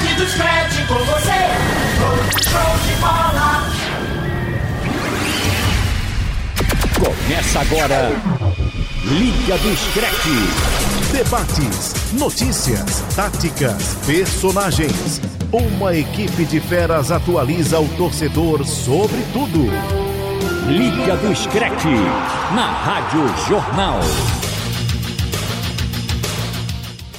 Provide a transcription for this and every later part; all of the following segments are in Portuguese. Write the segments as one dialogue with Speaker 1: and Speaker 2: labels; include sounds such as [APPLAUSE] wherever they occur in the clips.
Speaker 1: Rede do Scratch com você. Show de bola.
Speaker 2: Começa agora. Liga do Scratch.
Speaker 3: Debates, notícias, táticas, personagens. Uma equipe de feras atualiza o torcedor sobre tudo.
Speaker 2: Liga do Scratch. Na Rádio Jornal.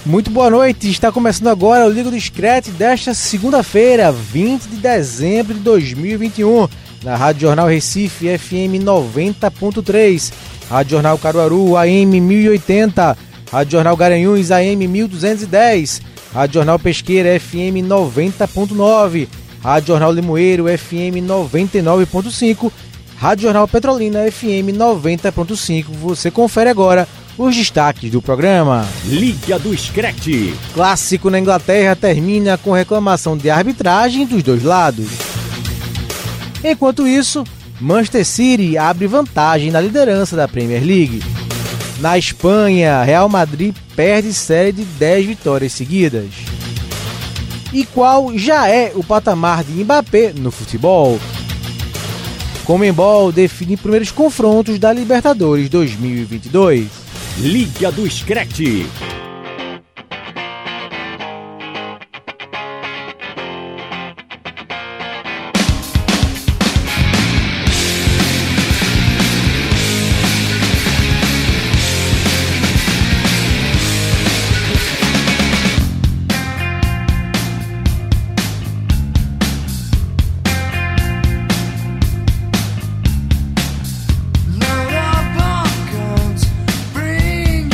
Speaker 4: Muito boa noite, está começando agora o Liga do Scratch desta segunda-feira, 20 de dezembro de 2021, na Rádio Jornal Recife FM 90.3, Rádio Jornal Caruaru AM 1080, Rádio Jornal Garanhuns AM 1210, Rádio Jornal Pesqueira FM 90.9, Rádio Jornal Limoeiro FM 99.5, Rádio Jornal Petrolina FM 90.5. Você confere agora os destaques do programa.
Speaker 2: Liga do Scratch.
Speaker 4: Clássico na Inglaterra termina com reclamação de arbitragem dos dois lados. Enquanto isso, Manchester City abre vantagem na liderança da Premier League. Na Espanha, Real Madrid perde série de 10 vitórias seguidas. E qual já é o patamar de Mbappé no futebol? Comembol define primeiros confrontos da Libertadores 2022.
Speaker 2: Liga do Scratch.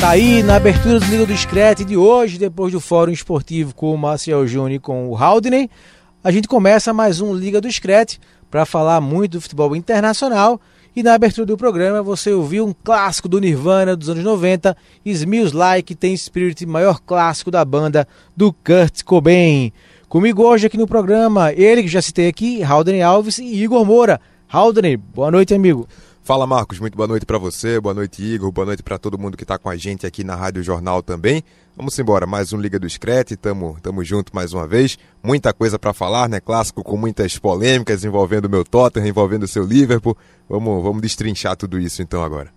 Speaker 4: Aí na abertura do Liga do Screte de hoje, depois do Fórum Esportivo com o Marcel Júnior e com o Haldney, a gente começa mais um Liga do Screte para falar muito do futebol internacional. E na abertura do programa você ouviu um clássico do Nirvana dos anos 90, Smells Like Tem Spirit, maior clássico da banda do Kurt Cobain. Comigo hoje aqui no programa, ele que já citei aqui, Haldney Alves e Igor Moura. Haldney, boa noite, amigo.
Speaker 5: Fala Marcos, muito boa noite para você, boa noite Igor, boa noite para todo mundo que está com a gente aqui na Rádio Jornal também. Vamos embora, mais um Liga do Screte, tamo, tamo junto mais uma vez. Muita coisa para falar, né? Clássico com muitas polêmicas envolvendo o meu Tottenham, envolvendo o seu Liverpool. Vamos, vamos destrinchar tudo isso então agora.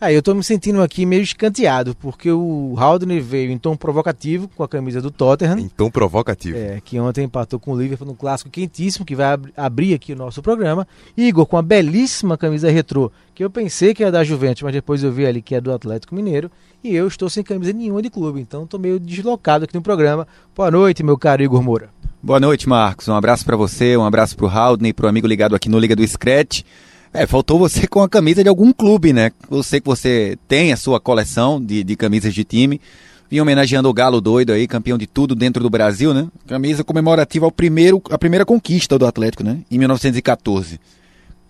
Speaker 4: Aí eu tô me sentindo aqui meio escanteado, porque o Haldner veio em tom provocativo com a camisa do Tottenham.
Speaker 5: Em tom provocativo.
Speaker 4: É, que ontem empatou com o Liverpool no clássico quentíssimo, que vai ab abrir aqui o nosso programa. Igor com a belíssima camisa retrô, que eu pensei que era da Juventus, mas depois eu vi ali que é do Atlético Mineiro. E eu estou sem camisa nenhuma de clube, então tô meio deslocado aqui no programa. Boa noite, meu caro Igor Moura.
Speaker 6: Boa noite, Marcos. Um abraço para você, um abraço pro Haldner, pro amigo ligado aqui no Liga do Scratch. É, faltou você com a camisa de algum clube, né? Eu sei que você tem a sua coleção de, de camisas de time. Vim homenageando o Galo doido aí, campeão de tudo dentro do Brasil, né? Camisa comemorativa ao primeiro, a primeira conquista do Atlético, né? Em 1914.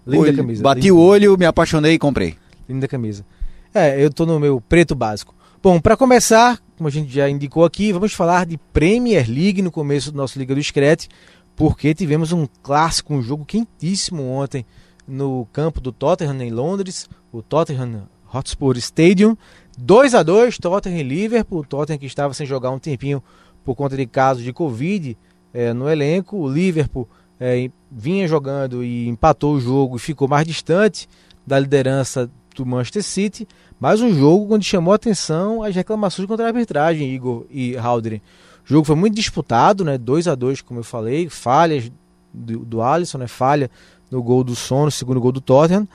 Speaker 4: Linda
Speaker 6: Olho,
Speaker 4: camisa.
Speaker 6: Bati
Speaker 4: linda.
Speaker 6: o olho, me apaixonei e comprei.
Speaker 4: Linda camisa. É, eu tô no meu preto básico. Bom, para começar, como a gente já indicou aqui, vamos falar de Premier League no começo do nosso Liga do Screte, porque tivemos um clássico, um jogo quentíssimo ontem no campo do Tottenham em Londres, o Tottenham Hotspur Stadium. 2 a 2 Tottenham e Liverpool. O Tottenham que estava sem jogar um tempinho por conta de casos de Covid é, no elenco. O Liverpool é, vinha jogando e empatou o jogo e ficou mais distante da liderança do Manchester City. Mas um jogo onde chamou atenção as reclamações contra a arbitragem, Igor e Haldren. O jogo foi muito disputado, né? 2 a 2 como eu falei, falhas do, do Alisson, né? falha no gol do Sono, segundo gol do Tottenham,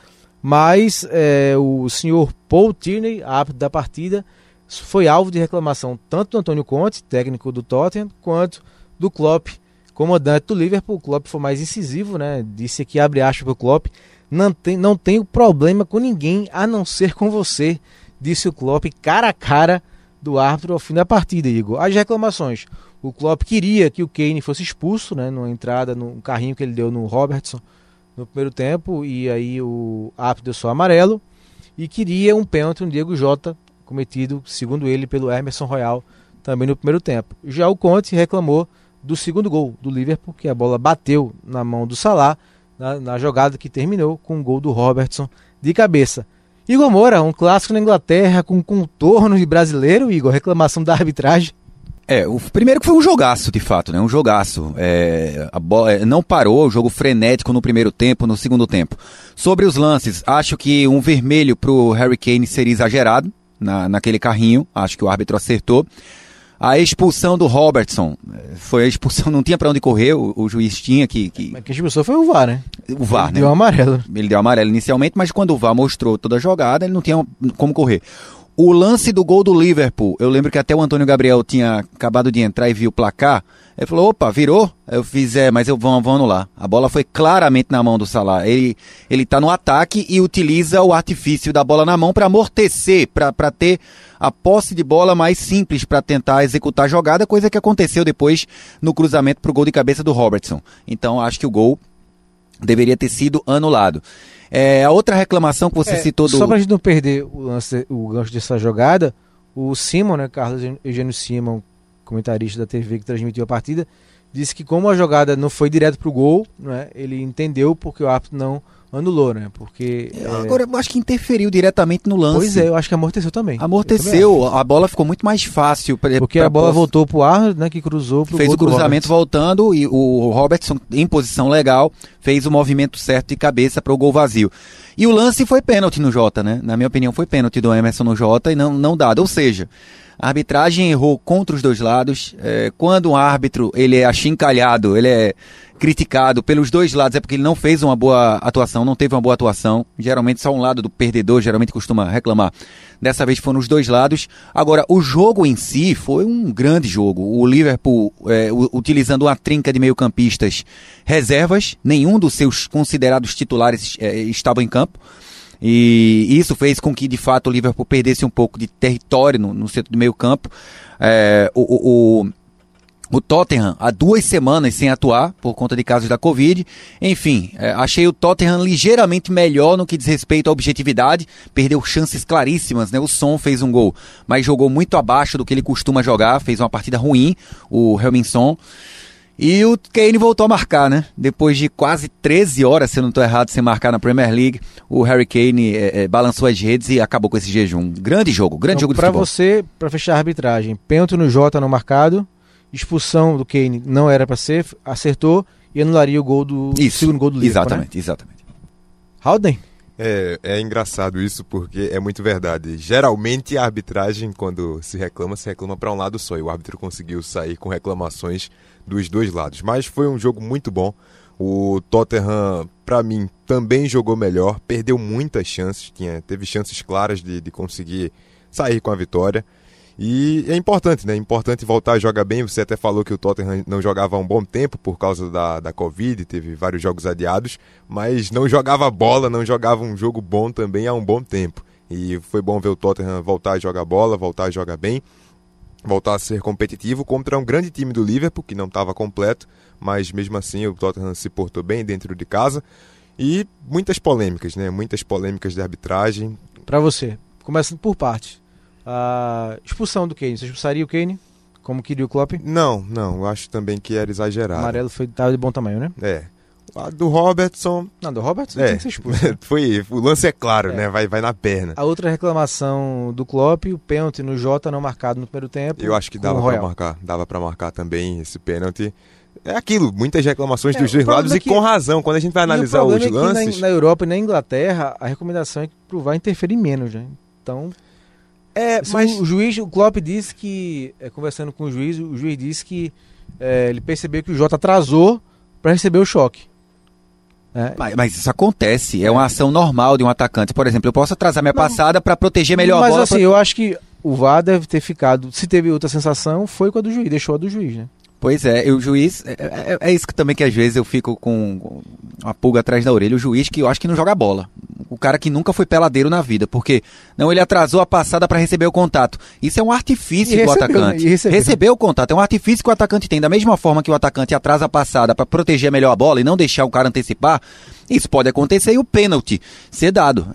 Speaker 4: mas é, o senhor Paul Tierney, árbitro da partida, foi alvo de reclamação tanto do Antônio Conte, técnico do Tottenham, quanto do Klopp, comandante do Liverpool. O Klopp foi mais incisivo, né? Disse aqui, abre aspas para o Klopp, não, tem, não tenho problema com ninguém a não ser com você, disse o Klopp cara a cara do árbitro ao fim da partida, Igor. As reclamações. O Klopp queria que o Kane fosse expulso, né? Numa entrada, num carrinho que ele deu no Robertson no primeiro tempo e aí o árbitro deu só amarelo e queria um pênalti no Diego Jota cometido, segundo ele, pelo Emerson Royal também no primeiro tempo. Já o Conte reclamou do segundo gol do Liverpool, que a bola bateu na mão do Salah na, na jogada que terminou com o gol do Robertson de cabeça. Igor Moura, um clássico na Inglaterra com contorno de brasileiro, Igor, reclamação da arbitragem.
Speaker 6: É, o primeiro que foi um jogaço, de fato, né? Um jogaço. É, a bola é, não parou, o jogo frenético no primeiro tempo, no segundo tempo. Sobre os lances, acho que um vermelho pro Harry Kane seria exagerado na, naquele carrinho. Acho que o árbitro acertou. A expulsão do Robertson é, foi a expulsão, [LAUGHS] não tinha para onde correr, o, o, juiz tinha que. que...
Speaker 4: Mas quem expulsou foi o VAR, né?
Speaker 6: O VAR,
Speaker 4: ele
Speaker 6: né?
Speaker 4: Deu amarelo.
Speaker 6: Ele deu amarelo inicialmente, mas quando o VAR mostrou toda a jogada, ele não tinha como correr. O lance do gol do Liverpool, eu lembro que até o Antônio Gabriel tinha acabado de entrar e viu o placar. Ele falou, opa, virou? Eu fiz, é, mas eu vou, vou anular. A bola foi claramente na mão do Salah. Ele, ele tá no ataque e utiliza o artifício da bola na mão para amortecer, para ter a posse de bola mais simples para tentar executar a jogada, coisa que aconteceu depois no cruzamento pro gol de cabeça do Robertson. Então acho que o gol deveria ter sido anulado. É, a outra reclamação que você
Speaker 4: É,
Speaker 6: citou do.
Speaker 4: Só pra gente não perder o, lance, o gancho dessa jogada, o Simon, né, Carlos Eugênio Simon, comentarista da TV que transmitiu a partida, disse que como a jogada não foi direto pro gol, né, ele entendeu porque o árbitro não anulou, né? Porque é,
Speaker 6: Agora, eu acho que interferiu diretamente no lance.
Speaker 4: pois é, eu acho que amorteceu também. Eu também
Speaker 6: Amorteceu, a bola ficou muito mais fácil. Pra.
Speaker 4: Porque
Speaker 6: pra
Speaker 4: a bola
Speaker 6: posse-
Speaker 4: voltou pro Arnold, né, que cruzou pro
Speaker 6: fez o cruzamento voltando e o Robertson, em posição legal, fez o movimento certo de cabeça para o gol vazio. E o lance foi pênalti no Jota, né? Na minha opinião, foi pênalti do Emerson no Jota e não, não dado. Ou seja, a arbitragem errou contra os dois lados. É, quando um árbitro ele é achincalhado, ele é criticado pelos dois lados, é porque ele não fez uma boa atuação, não teve uma boa atuação. Geralmente só um lado do perdedor geralmente costuma reclamar. Dessa vez foram os dois lados. Agora, o jogo em si foi um grande jogo. O Liverpool é, utilizando uma trinca de meio-campistas reservas, nenhum dos seus considerados titulares é, estava em campo. E isso fez com que, de fato, o Liverpool perdesse um pouco de território no, no centro do meio-campo. É, o, o, o- Tottenham há duas semanas sem atuar por conta de casos da Covid. Enfim, é, achei o Tottenham ligeiramente melhor no que diz respeito à objetividade. Perdeu chances claríssimas, né? O Son fez um gol, mas jogou muito abaixo do que ele costuma jogar. Fez uma partida ruim, o Helminson. E o Kane voltou a marcar, né? Depois de quase 13 horas, se eu não estou errado, sem marcar na Premier League, o Harry Kane é, é, balançou as redes e acabou com esse jejum. Grande jogo, grande
Speaker 4: Então,
Speaker 6: jogo de
Speaker 4: pra
Speaker 6: futebol.
Speaker 4: você, pra fechar a arbitragem, pênalti no Jota não marcado, expulsão do Kane não era pra ser, acertou e anularia o gol do
Speaker 6: Isso,
Speaker 4: segundo gol do Liverpool, né?
Speaker 6: Exatamente, exatamente.
Speaker 4: Howden?
Speaker 5: É, é engraçado isso porque é muito verdade. Geralmente a arbitragem, quando se reclama, se reclama para um lado só. E o árbitro conseguiu sair com reclamações dos dois lados. Mas foi um jogo muito bom. O Tottenham, para mim, também jogou melhor. Perdeu muitas chances. Tinha, teve chances claras de, de conseguir sair com a vitória. E é importante, né? É importante voltar a jogar bem. Você até falou que o Tottenham não jogava há um bom tempo por causa da, da Covid, teve vários jogos adiados, mas não jogava bola, não jogava um jogo bom também há um bom tempo. E foi bom ver o Tottenham voltar a jogar bola, voltar a jogar bem, voltar a ser competitivo contra um grande time do Liverpool, que não estava completo, mas mesmo assim o Tottenham se portou bem dentro de casa. E muitas polêmicas, né? Muitas polêmicas de arbitragem.
Speaker 4: Pra você, começando por parte. A expulsão do Kane, você expulsaria o Kane? Como queria o Klopp?
Speaker 5: Não, não, eu acho também que era exagerado.
Speaker 4: amarelo foi tava de bom tamanho, né?
Speaker 5: É. A do Robertson,
Speaker 4: Não, do Robertson
Speaker 5: É.
Speaker 4: tem que ser expulso. [LAUGHS]
Speaker 5: foi, o lance é claro,
Speaker 4: É.
Speaker 5: né? Vai, vai na perna.
Speaker 4: A outra reclamação do Klopp, o pênalti no Jota não marcado no primeiro tempo.
Speaker 5: Eu acho que dava
Speaker 4: o
Speaker 5: pra
Speaker 4: Royal.
Speaker 5: marcar, dava para marcar também esse pênalti. É aquilo, muitas reclamações
Speaker 4: É,
Speaker 5: dos
Speaker 4: o
Speaker 5: dois lados
Speaker 4: é
Speaker 5: e
Speaker 4: que-
Speaker 5: com razão. Quando a gente vai
Speaker 4: E o
Speaker 5: analisar os
Speaker 4: é
Speaker 5: lances,
Speaker 4: na, na Europa e na Inglaterra, a recomendação é que pro VAR interferir menos, né? Então,
Speaker 5: é, mas
Speaker 4: o juiz, o Klopp disse que, é, conversando com o juiz, o juiz disse que é, ele percebeu que o Jota atrasou para receber o choque. É,
Speaker 6: Mas, mas isso acontece, é uma ação normal de um atacante. Por exemplo, eu posso atrasar minha passada para proteger melhor
Speaker 4: Mas
Speaker 6: a bola.
Speaker 4: assim, eu acho que o VAR deve ter ficado. Se teve outra sensação, foi com a do juiz, deixou a do juiz, né?
Speaker 6: Pois é, e o juiz. É, é- é isso que também que às vezes eu fico com uma pulga atrás da orelha. O juiz que eu acho que não joga bola. O cara que nunca foi peladeiro na vida. Porque não, ele atrasou a passada para receber o contato. Isso é um artifício do atacante.
Speaker 4: né? E recebeu.
Speaker 6: o contato. É um artifício que o atacante tem. Da mesma forma que o atacante atrasa a passada para proteger melhor a bola e não deixar o cara antecipar. Isso pode acontecer e o pênalti ser dado.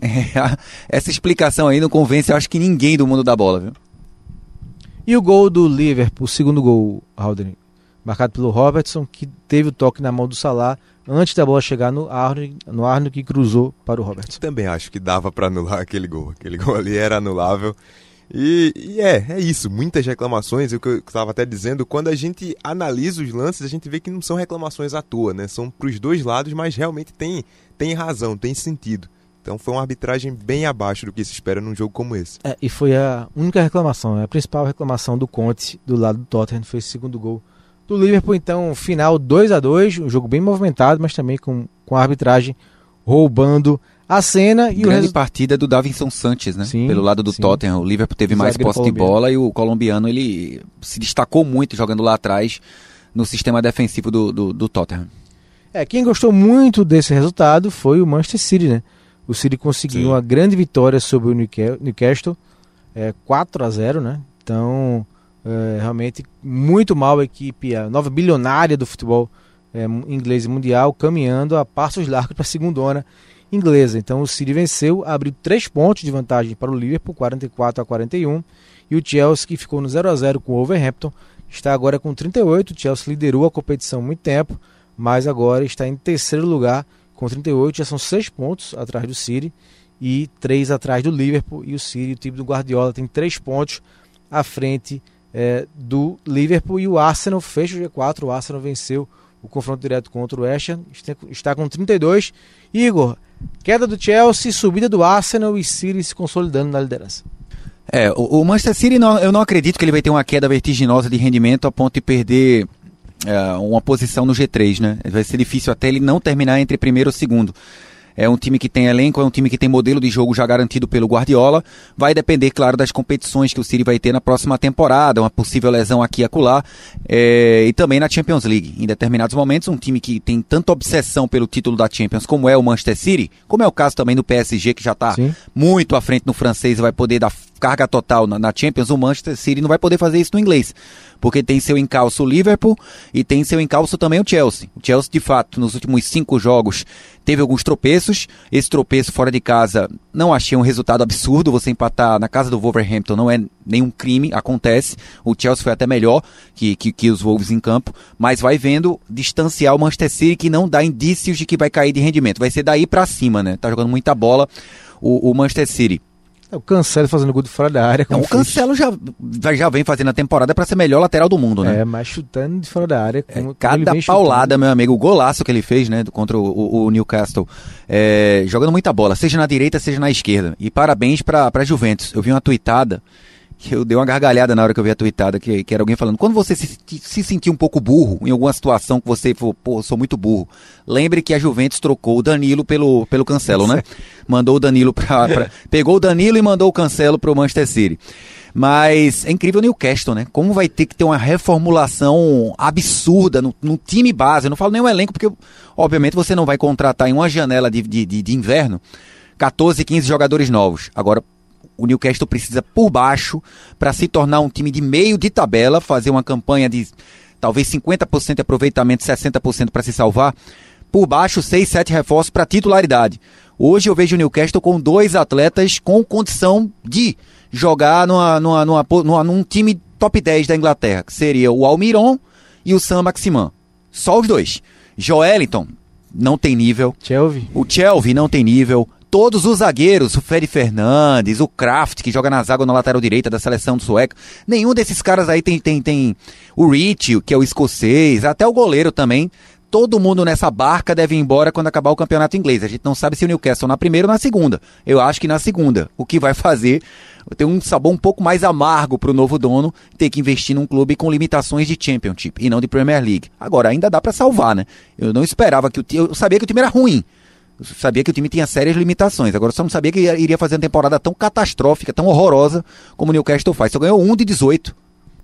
Speaker 6: [LAUGHS] Essa explicação aí não convence, eu acho que ninguém do mundo da bola, viu?
Speaker 4: E o gol do Liverpool, o segundo gol, Haldane, marcado pelo Robertson, que teve o toque na mão do Salah antes da bola chegar no Arnold, no Arnold que cruzou para o Robertson.
Speaker 5: também acho que dava para anular aquele gol. Aquele gol ali era anulável. E, e é, é isso, muitas reclamações, o que eu estava até dizendo, quando a gente analisa os lances, a gente vê que não são reclamações à toa, né? São para os dois lados, mas realmente tem, tem razão, tem sentido. Então foi uma arbitragem bem abaixo do que se espera num jogo como esse.
Speaker 4: É, e foi a única reclamação, né? a principal reclamação do Conte do lado do Tottenham foi esse segundo gol do Liverpool. Então, final 2 a 2 um jogo bem movimentado, mas também com, com a arbitragem roubando a cena e
Speaker 6: Grande
Speaker 4: o resultado.
Speaker 6: partida do Davinson Sanches, né?
Speaker 4: Sim,
Speaker 6: Pelo lado do
Speaker 4: sim.
Speaker 6: Tottenham. O Liverpool teve mais posse de bola e o colombiano ele se destacou muito jogando lá atrás no sistema defensivo do, do, do Tottenham.
Speaker 4: É, quem gostou muito desse resultado foi o Manchester City, né? O City conseguiu
Speaker 5: Sim.
Speaker 4: uma grande vitória sobre o Newca- Newcastle, é, 4 a 0 né? Então, é, realmente, muito mal a equipe, a nova bilionária do futebol é, inglês e mundial, caminhando a passos largos para a segundona inglesa. Então, o City venceu, abriu 3 pontos de vantagem para o Liverpool, 44 a 41, e o Chelsea, que ficou no 0 a 0 com o Wolverhampton, está agora com 38. O Chelsea liderou a competição há muito tempo, mas agora está em terceiro lugar com 38, já são 6 pontos atrás do City e 3 atrás do Liverpool. E o City, o time do Guardiola, tem 3 pontos à frente eh, do Liverpool. E o Arsenal fecha o G4. O Arsenal venceu o confronto direto contra o West Ham, está- com 32. Igor, queda do Chelsea, subida do Arsenal e City se consolidando na liderança.
Speaker 6: É, o, o Manchester City, não- eu não acredito que ele vai ter uma queda vertiginosa de rendimento a ponto de perder é, uma posição no G3, né? Vai ser difícil até ele não terminar entre primeiro ou segundo. É um time que tem elenco, é um time que tem modelo de jogo já garantido pelo Guardiola. Vai depender, claro, das competições que o City vai ter na próxima temporada, uma possível lesão aqui e acolá, é, e também na Champions League. Em determinados momentos, um time que tem tanta obsessão pelo título da Champions como é o Manchester City, como é o caso também do PSG, que já está muito à frente no francês e vai poder dar carga total na, na Champions, o Manchester City não vai poder fazer isso no inglês. Porque tem seu encalço o Liverpool e tem seu encalço também o Chelsea. O Chelsea, de fato, nos últimos cinco jogos teve alguns tropeços. Esse tropeço fora de casa não achei um resultado absurdo. Você empatar na casa do Wolverhampton não é nenhum crime, acontece. O Chelsea foi até melhor que, que, que os Wolves em campo, mas vai vendo distanciar o Manchester City que não dá indícios de que vai cair de rendimento. Vai ser daí pra cima, né? Tá jogando muita bola o, o Manchester City.
Speaker 4: É, O Cancelo fazendo gol de fora da área.
Speaker 6: Não, o Cancelo já, já vem fazendo a temporada para ser melhor lateral do mundo, né?
Speaker 4: É, mas chutando de fora da área.
Speaker 6: É,
Speaker 4: como- ele
Speaker 6: cada
Speaker 4: vem chutando.
Speaker 6: paulada, meu amigo, o golaço que ele fez, né, contra o, o- o Newcastle, é, jogando muita bola, seja na direita, seja na esquerda. E parabéns pra Juventus. Eu vi uma tuitada, que eu dei uma gargalhada na hora que eu vi a tuitada, que, que era alguém falando, quando você se, se sentir um pouco burro, em alguma situação que você falou, pô, sou muito burro, lembre que a Juventus trocou o Danilo pelo, pelo Cancelo, né? Mandou o Danilo pra, pra- [LAUGHS] Pegou o Danilo e mandou o Cancelo pro Manchester City. Mas é incrível o Newcastle, né? Como vai ter que ter uma reformulação absurda no, no time base. Eu não falo nem o elenco, porque, obviamente, você não vai contratar em uma janela de, de, de, de inverno 14, 15 jogadores novos. Agora, o Newcastle precisa por baixo para se tornar um time de meio de tabela, fazer uma campanha de talvez 50% de aproveitamento, 60% para se salvar. Por baixo, 6, 7 reforços para titularidade. Hoje eu vejo o Newcastle com dois atletas com condição de jogar numa, numa, numa, numa- num time top 10 da Inglaterra, que seria o Almiron e o Sam Maximan. Só os dois. Joelinton não tem nível.
Speaker 4: Chelsea.
Speaker 6: O Chelsea não tem nível. Todos os zagueiros, o Fred Fernandes, o Kraft, que joga na zaga na lateral direita da seleção do sueco, nenhum desses caras aí tem, tem, tem o Rich, que é o escocês, até o goleiro também. Todo mundo nessa barca deve ir embora quando acabar o campeonato inglês. A gente não sabe se o Newcastle na primeira ou na segunda. Eu acho que na segunda. O que vai [LAUGHS] fazer ter um sabor um pouco mais amargo para o novo dono ter que investir num clube com limitações de Championship e não de Premier League. Agora, ainda dá para salvar, né? Eu não esperava que o time. Eu sabia que o time era ruim. Sabia que o time tinha sérias limitações. Agora só não sabia que iria fazer uma temporada tão catastrófica, tão horrorosa como o Newcastle faz. Só ganhou um de 18.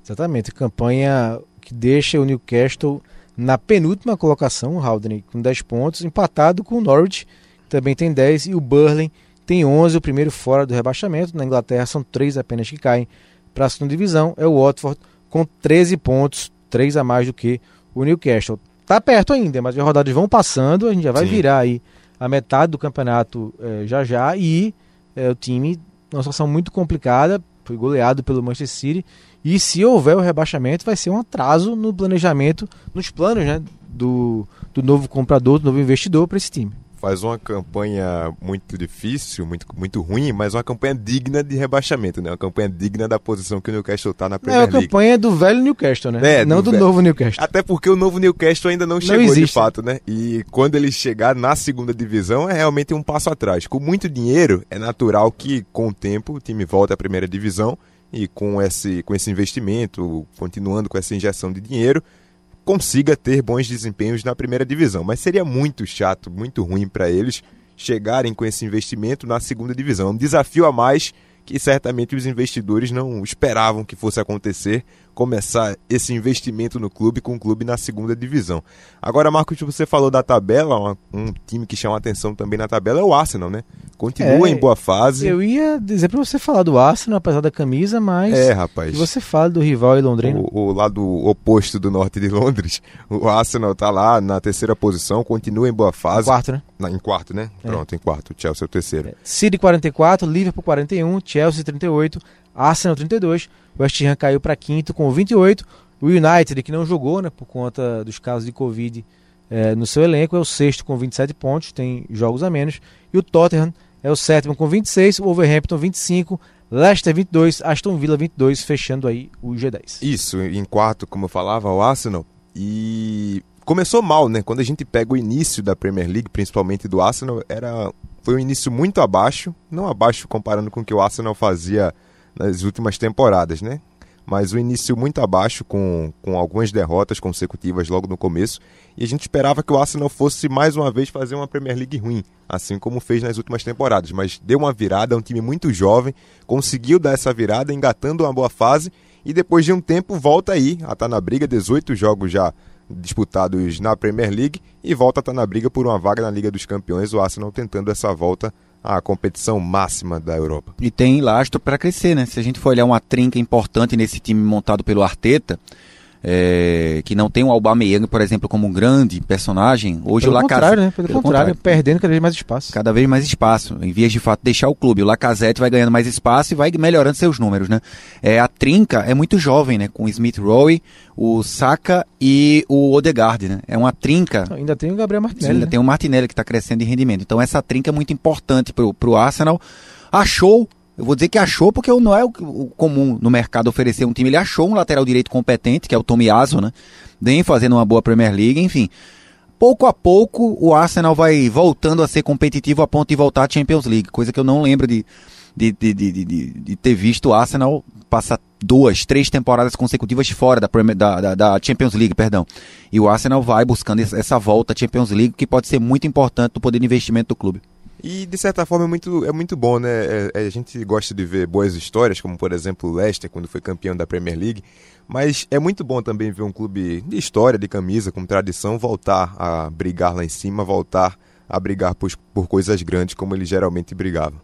Speaker 4: Exatamente, campanha que deixa o Newcastle na penúltima colocação, o Haldane com 10 pontos, empatado com o Norwich, que também tem 10, e o Burley tem 11, o primeiro fora do rebaixamento. Na Inglaterra são três apenas que caem para a segunda divisão. É o Watford com 13 pontos, 3 a mais do que o Newcastle. Tá perto ainda, mas as rodadas vão passando, a gente já vai
Speaker 5: Sim.
Speaker 4: virar aí a metade do campeonato eh, já já e eh, o time numa situação muito complicada, foi goleado pelo Manchester City e se houver o rebaixamento vai ser um atraso no planejamento, nos planos né, do, do novo comprador, do novo investidor para esse time.
Speaker 5: Faz uma campanha muito difícil, muito, muito ruim, mas uma campanha digna de rebaixamento, né? Uma campanha digna da posição que o Newcastle está na
Speaker 4: É
Speaker 5: Premier
Speaker 4: a
Speaker 5: League.
Speaker 4: campanha do velho Newcastle, né?
Speaker 5: É,
Speaker 4: Não
Speaker 5: do
Speaker 4: do, novo Newcastle.
Speaker 5: Até porque o novo Newcastle ainda não,
Speaker 4: Não
Speaker 5: chegou de
Speaker 4: existe.
Speaker 5: fato, né? E quando ele chegar na segunda divisão é realmente um passo atrás. Com muito dinheiro, é natural que com o tempo o time volte à primeira divisão e com esse, com esse investimento, continuando com essa injeção de dinheiro, consiga ter bons desempenhos na primeira divisão. Mas seria muito chato, muito ruim para eles chegarem com esse investimento na segunda divisão. É um desafio a mais que certamente os investidores não esperavam que fosse acontecer, começar esse investimento no clube com o clube na segunda divisão. Agora, Marcos, você falou da tabela, um time que chama atenção também na tabela é o Arsenal, né? Continua
Speaker 4: É,
Speaker 5: em boa fase.
Speaker 4: Eu ia dizer pra você falar do Arsenal, apesar da camisa, mas
Speaker 5: É, rapaz.
Speaker 4: que você fala do rival e londrino.
Speaker 5: O, o lado oposto do norte de Londres, o Arsenal tá lá na terceira posição, continua em boa fase.
Speaker 4: Quarto, né?
Speaker 5: Na- em quarto, né?
Speaker 4: É.
Speaker 5: Pronto, em quarto. Chelsea é o terceiro.
Speaker 4: City 44, Liverpool 41, Chelsea 38, Arsenal 32, West Ham caiu para quinto com 28, o United, que não jogou né, por conta dos casos de Covid eh, no seu elenco, é o sexto com 27 pontos, tem jogos a menos, e o Tottenham é o sétimo com 26, o Wolverhampton 25, Leicester 22, Aston Villa 22, fechando aí o G10.
Speaker 5: Isso, em quarto, como eu falava, o Arsenal. E começou mal, né? Quando a gente pega o início da Premier League, principalmente do Arsenal, era foi um início muito abaixo, não abaixo comparando com o que o Arsenal fazia nas últimas temporadas, né? Mas o início muito abaixo, com, com algumas derrotas consecutivas logo no começo. E a gente esperava que o Arsenal fosse mais uma vez fazer uma Premier League ruim, assim como fez nas últimas temporadas. Mas deu uma virada, é um time muito jovem, conseguiu dar essa virada, engatando uma boa fase. E depois de um tempo volta aí a estar na briga, 18 jogos já disputados na Premier League e volta a estar na briga por uma vaga na Liga dos Campeões, o Arsenal tentando essa volta à competição máxima da Europa.
Speaker 6: E tem lastro para crescer, né? Se a gente for olhar uma trinca importante nesse time montado pelo Arteta, é, que não tem o Aubameyang, por exemplo, como um grande personagem, hoje
Speaker 4: Pelo
Speaker 6: o
Speaker 4: contrário,
Speaker 6: Lacazette...
Speaker 4: né? Pelo, contrário, perdendo cada vez mais espaço.
Speaker 6: cada vez mais espaço, em vias de fato deixar o clube. O Lacazette vai ganhando mais espaço e vai melhorando seus números, né? É, a trinca é muito jovem, né? Com o Smith Rowe, o Saka e o Odegaard, né? É uma trinca.
Speaker 4: Ainda tem o Gabriel
Speaker 6: Sim,
Speaker 4: Martinelli.
Speaker 6: ainda
Speaker 4: né?
Speaker 6: tem o Martinelli que está crescendo de rendimento. Então essa trinca é muito importante pro, pro Arsenal. Achou, eu vou dizer que achou porque não é o, comum no mercado oferecer um time. Ele achou um lateral direito competente, que é o Tomiyasu, né? Vem fazendo uma boa Premier League, enfim. Pouco a pouco o Arsenal vai voltando a ser competitivo a ponto de voltar à Champions League, coisa que eu não lembro de, de, de, de, de, ter visto o Arsenal passar duas, três temporadas consecutivas fora da, Premier- da, da, da Champions League, perdão. E o Arsenal vai buscando essa volta à Champions League, que pode ser muito importante no poder de investimento do clube.
Speaker 5: E de certa forma é muito, é muito bom, né? É- é- a gente gosta de ver boas histórias, como por exemplo o Leicester, quando foi campeão da Premier League. Mas é muito bom também ver um clube de história, de camisa, com tradição, voltar a brigar lá em cima, voltar a brigar por, por coisas grandes, como ele geralmente brigava.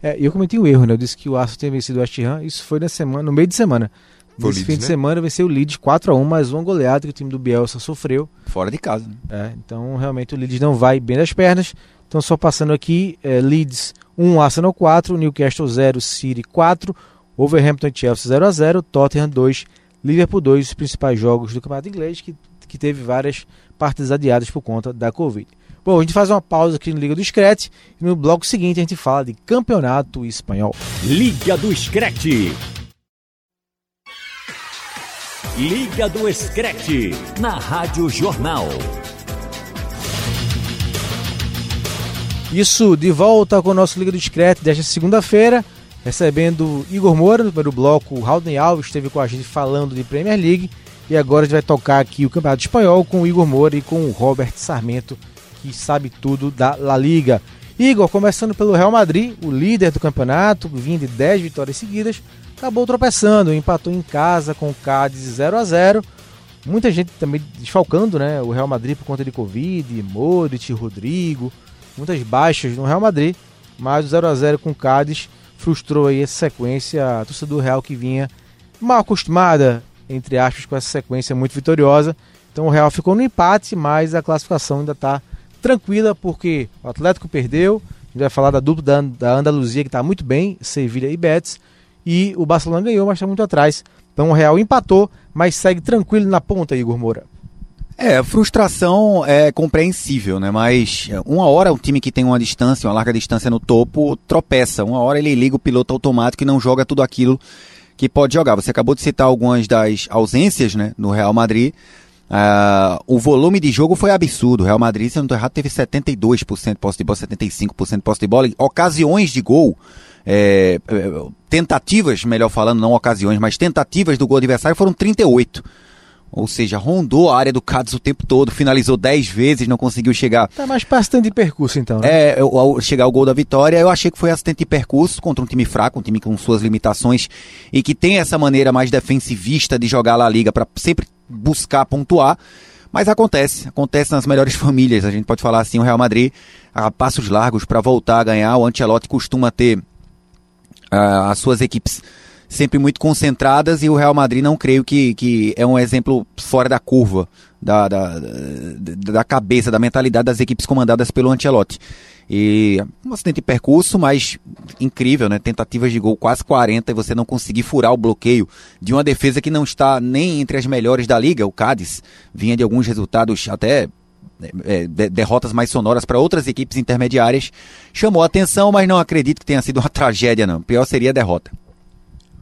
Speaker 4: É, e eu cometi um erro, né? Eu disse que o Arsenal tinha vencido o West Ham, isso foi na semana, no meio de semana.
Speaker 5: Foi o
Speaker 4: Nesse
Speaker 5: Leeds,
Speaker 4: fim de
Speaker 5: né?
Speaker 4: semana venceu o Leeds 4 a 1 mais uma goleada que o time do Bielsa sofreu.
Speaker 6: Fora de casa. Né?
Speaker 4: É, então realmente o Leeds não vai bem das pernas. Então só passando aqui, é, Leeds 1, Arsenal 4, Newcastle 0, City 4, Wolverhampton e Chelsea 0 a 0, Tottenham 2, Liverpool 2, os principais jogos do Campeonato Inglês que, que teve várias partidas adiadas por conta da Covid. Bom, a gente faz uma pausa aqui no Liga do Scratch e no bloco seguinte a gente fala de Campeonato Espanhol.
Speaker 2: Liga do Screte. Liga do Screte. Na Rádio Jornal.
Speaker 4: Isso, de volta com o nosso Liga do Discreto desta segunda-feira, recebendo Igor Moura, no primeiro bloco, o Alves esteve com a gente falando de Premier League, e agora a gente vai tocar aqui o Campeonato Espanhol com o Igor Moura e com o Robert Sarmento, que sabe tudo da La Liga. Igor, começando pelo Real Madrid, o líder do campeonato, vindo de 10 vitórias seguidas, acabou tropeçando, empatou em casa com o Cádiz 0 a 0 Muita gente também desfalcando né, o Real Madrid por conta de Covid, Modric, Rodrigo, muitas baixas no Real Madrid, mas o 0 a 0 com o Cádiz frustrou aí essa sequência, a torcida do Real que vinha mal acostumada, entre aspas, com essa sequência muito vitoriosa. Então o Real ficou no empate, mas a classificação ainda está tranquila porque o Atlético perdeu, a gente vai falar da dupla da, da Andaluzia que está muito bem, Sevilha e Betis, e o Barcelona ganhou, mas está muito atrás. Então o Real empatou, mas segue tranquilo na ponta, Igor Moura.
Speaker 6: É, frustração é compreensível, né? Mas é, uma hora o time que tem uma distância, uma larga distância no topo, tropeça. Uma hora ele liga o piloto automático e não joga tudo aquilo que pode jogar. Você acabou de citar algumas das ausências, né, no Real Madrid. Uh, o volume de jogo foi absurdo. O Real Madrid, se eu não estou errado, teve 72% de posse de bola, 75% de posse de bola. Ocasiões de gol, é, tentativas, melhor falando, não ocasiões, mas tentativas do gol adversário foram 38. Ou seja, rondou a área do Cádiz o tempo todo, finalizou 10 vezes, não conseguiu chegar.
Speaker 4: Tá mais acidente de percurso, então. Né?
Speaker 6: É, ao chegar ao gol da vitória, eu achei que foi acidente de percurso contra um time fraco, um time com suas limitações e que tem essa maneira mais defensivista de jogar a Liga para sempre buscar pontuar. Mas acontece, acontece nas melhores famílias. A gente pode falar assim: o Real Madrid, a passos largos para voltar a ganhar. O Ancelotti costuma ter uh, as suas equipes sempre muito concentradas e o Real Madrid não creio que, que é um exemplo fora da curva da, da, da cabeça, da mentalidade das equipes comandadas pelo Ancelotti. E um acidente de percurso, mas incrível, né? Tentativas de gol quase 40 e você não conseguir furar o bloqueio de uma defesa que não está nem entre as melhores da liga. O Cádiz vinha de alguns resultados até é, de, derrotas mais sonoras para outras equipes intermediárias. Chamou a atenção, mas não acredito que tenha sido uma [LAUGHS] tragédia, não. Pior seria a derrota.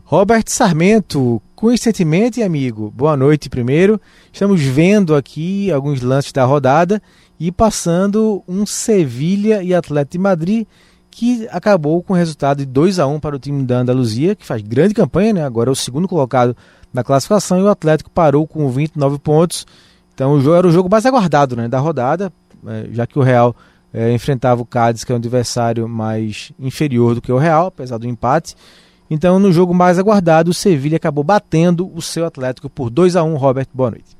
Speaker 4: Robert Sarmento, coincidentemente, amigo, boa noite primeiro. Estamos vendo aqui alguns lances da rodada e passando um Sevilha e Atlético de Madrid que acabou com o resultado de 2 a 1 para o time da Andaluzia, que faz grande campanha, né? Agora é o segundo colocado na classificação e o Atlético parou com 29 pontos. Então o jogo era o jogo mais aguardado, né, da rodada, é, já que o Real é, enfrentava o Cádiz, que é um adversário mais inferior do que o Real, apesar do empate. Então, no jogo mais aguardado, o Sevilha acabou batendo o seu Atlético por 2 a 1 Robert, boa noite.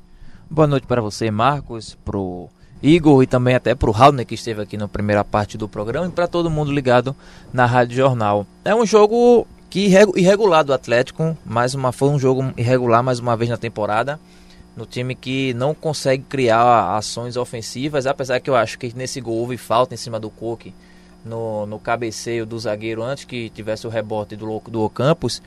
Speaker 7: Boa noite para você, Marcos, pro Igor e também até pro Raul, que esteve aqui na primeira parte do programa, e para todo mundo ligado na Rádio Jornal. É um jogo que irregular do Atlético, mais uma foi um jogo irregular mais uma vez na temporada. No time que não consegue criar ações ofensivas, apesar que eu acho que nesse gol houve falta em cima do Coque no, no cabeceio do zagueiro antes que tivesse o rebote do, do Ocampos.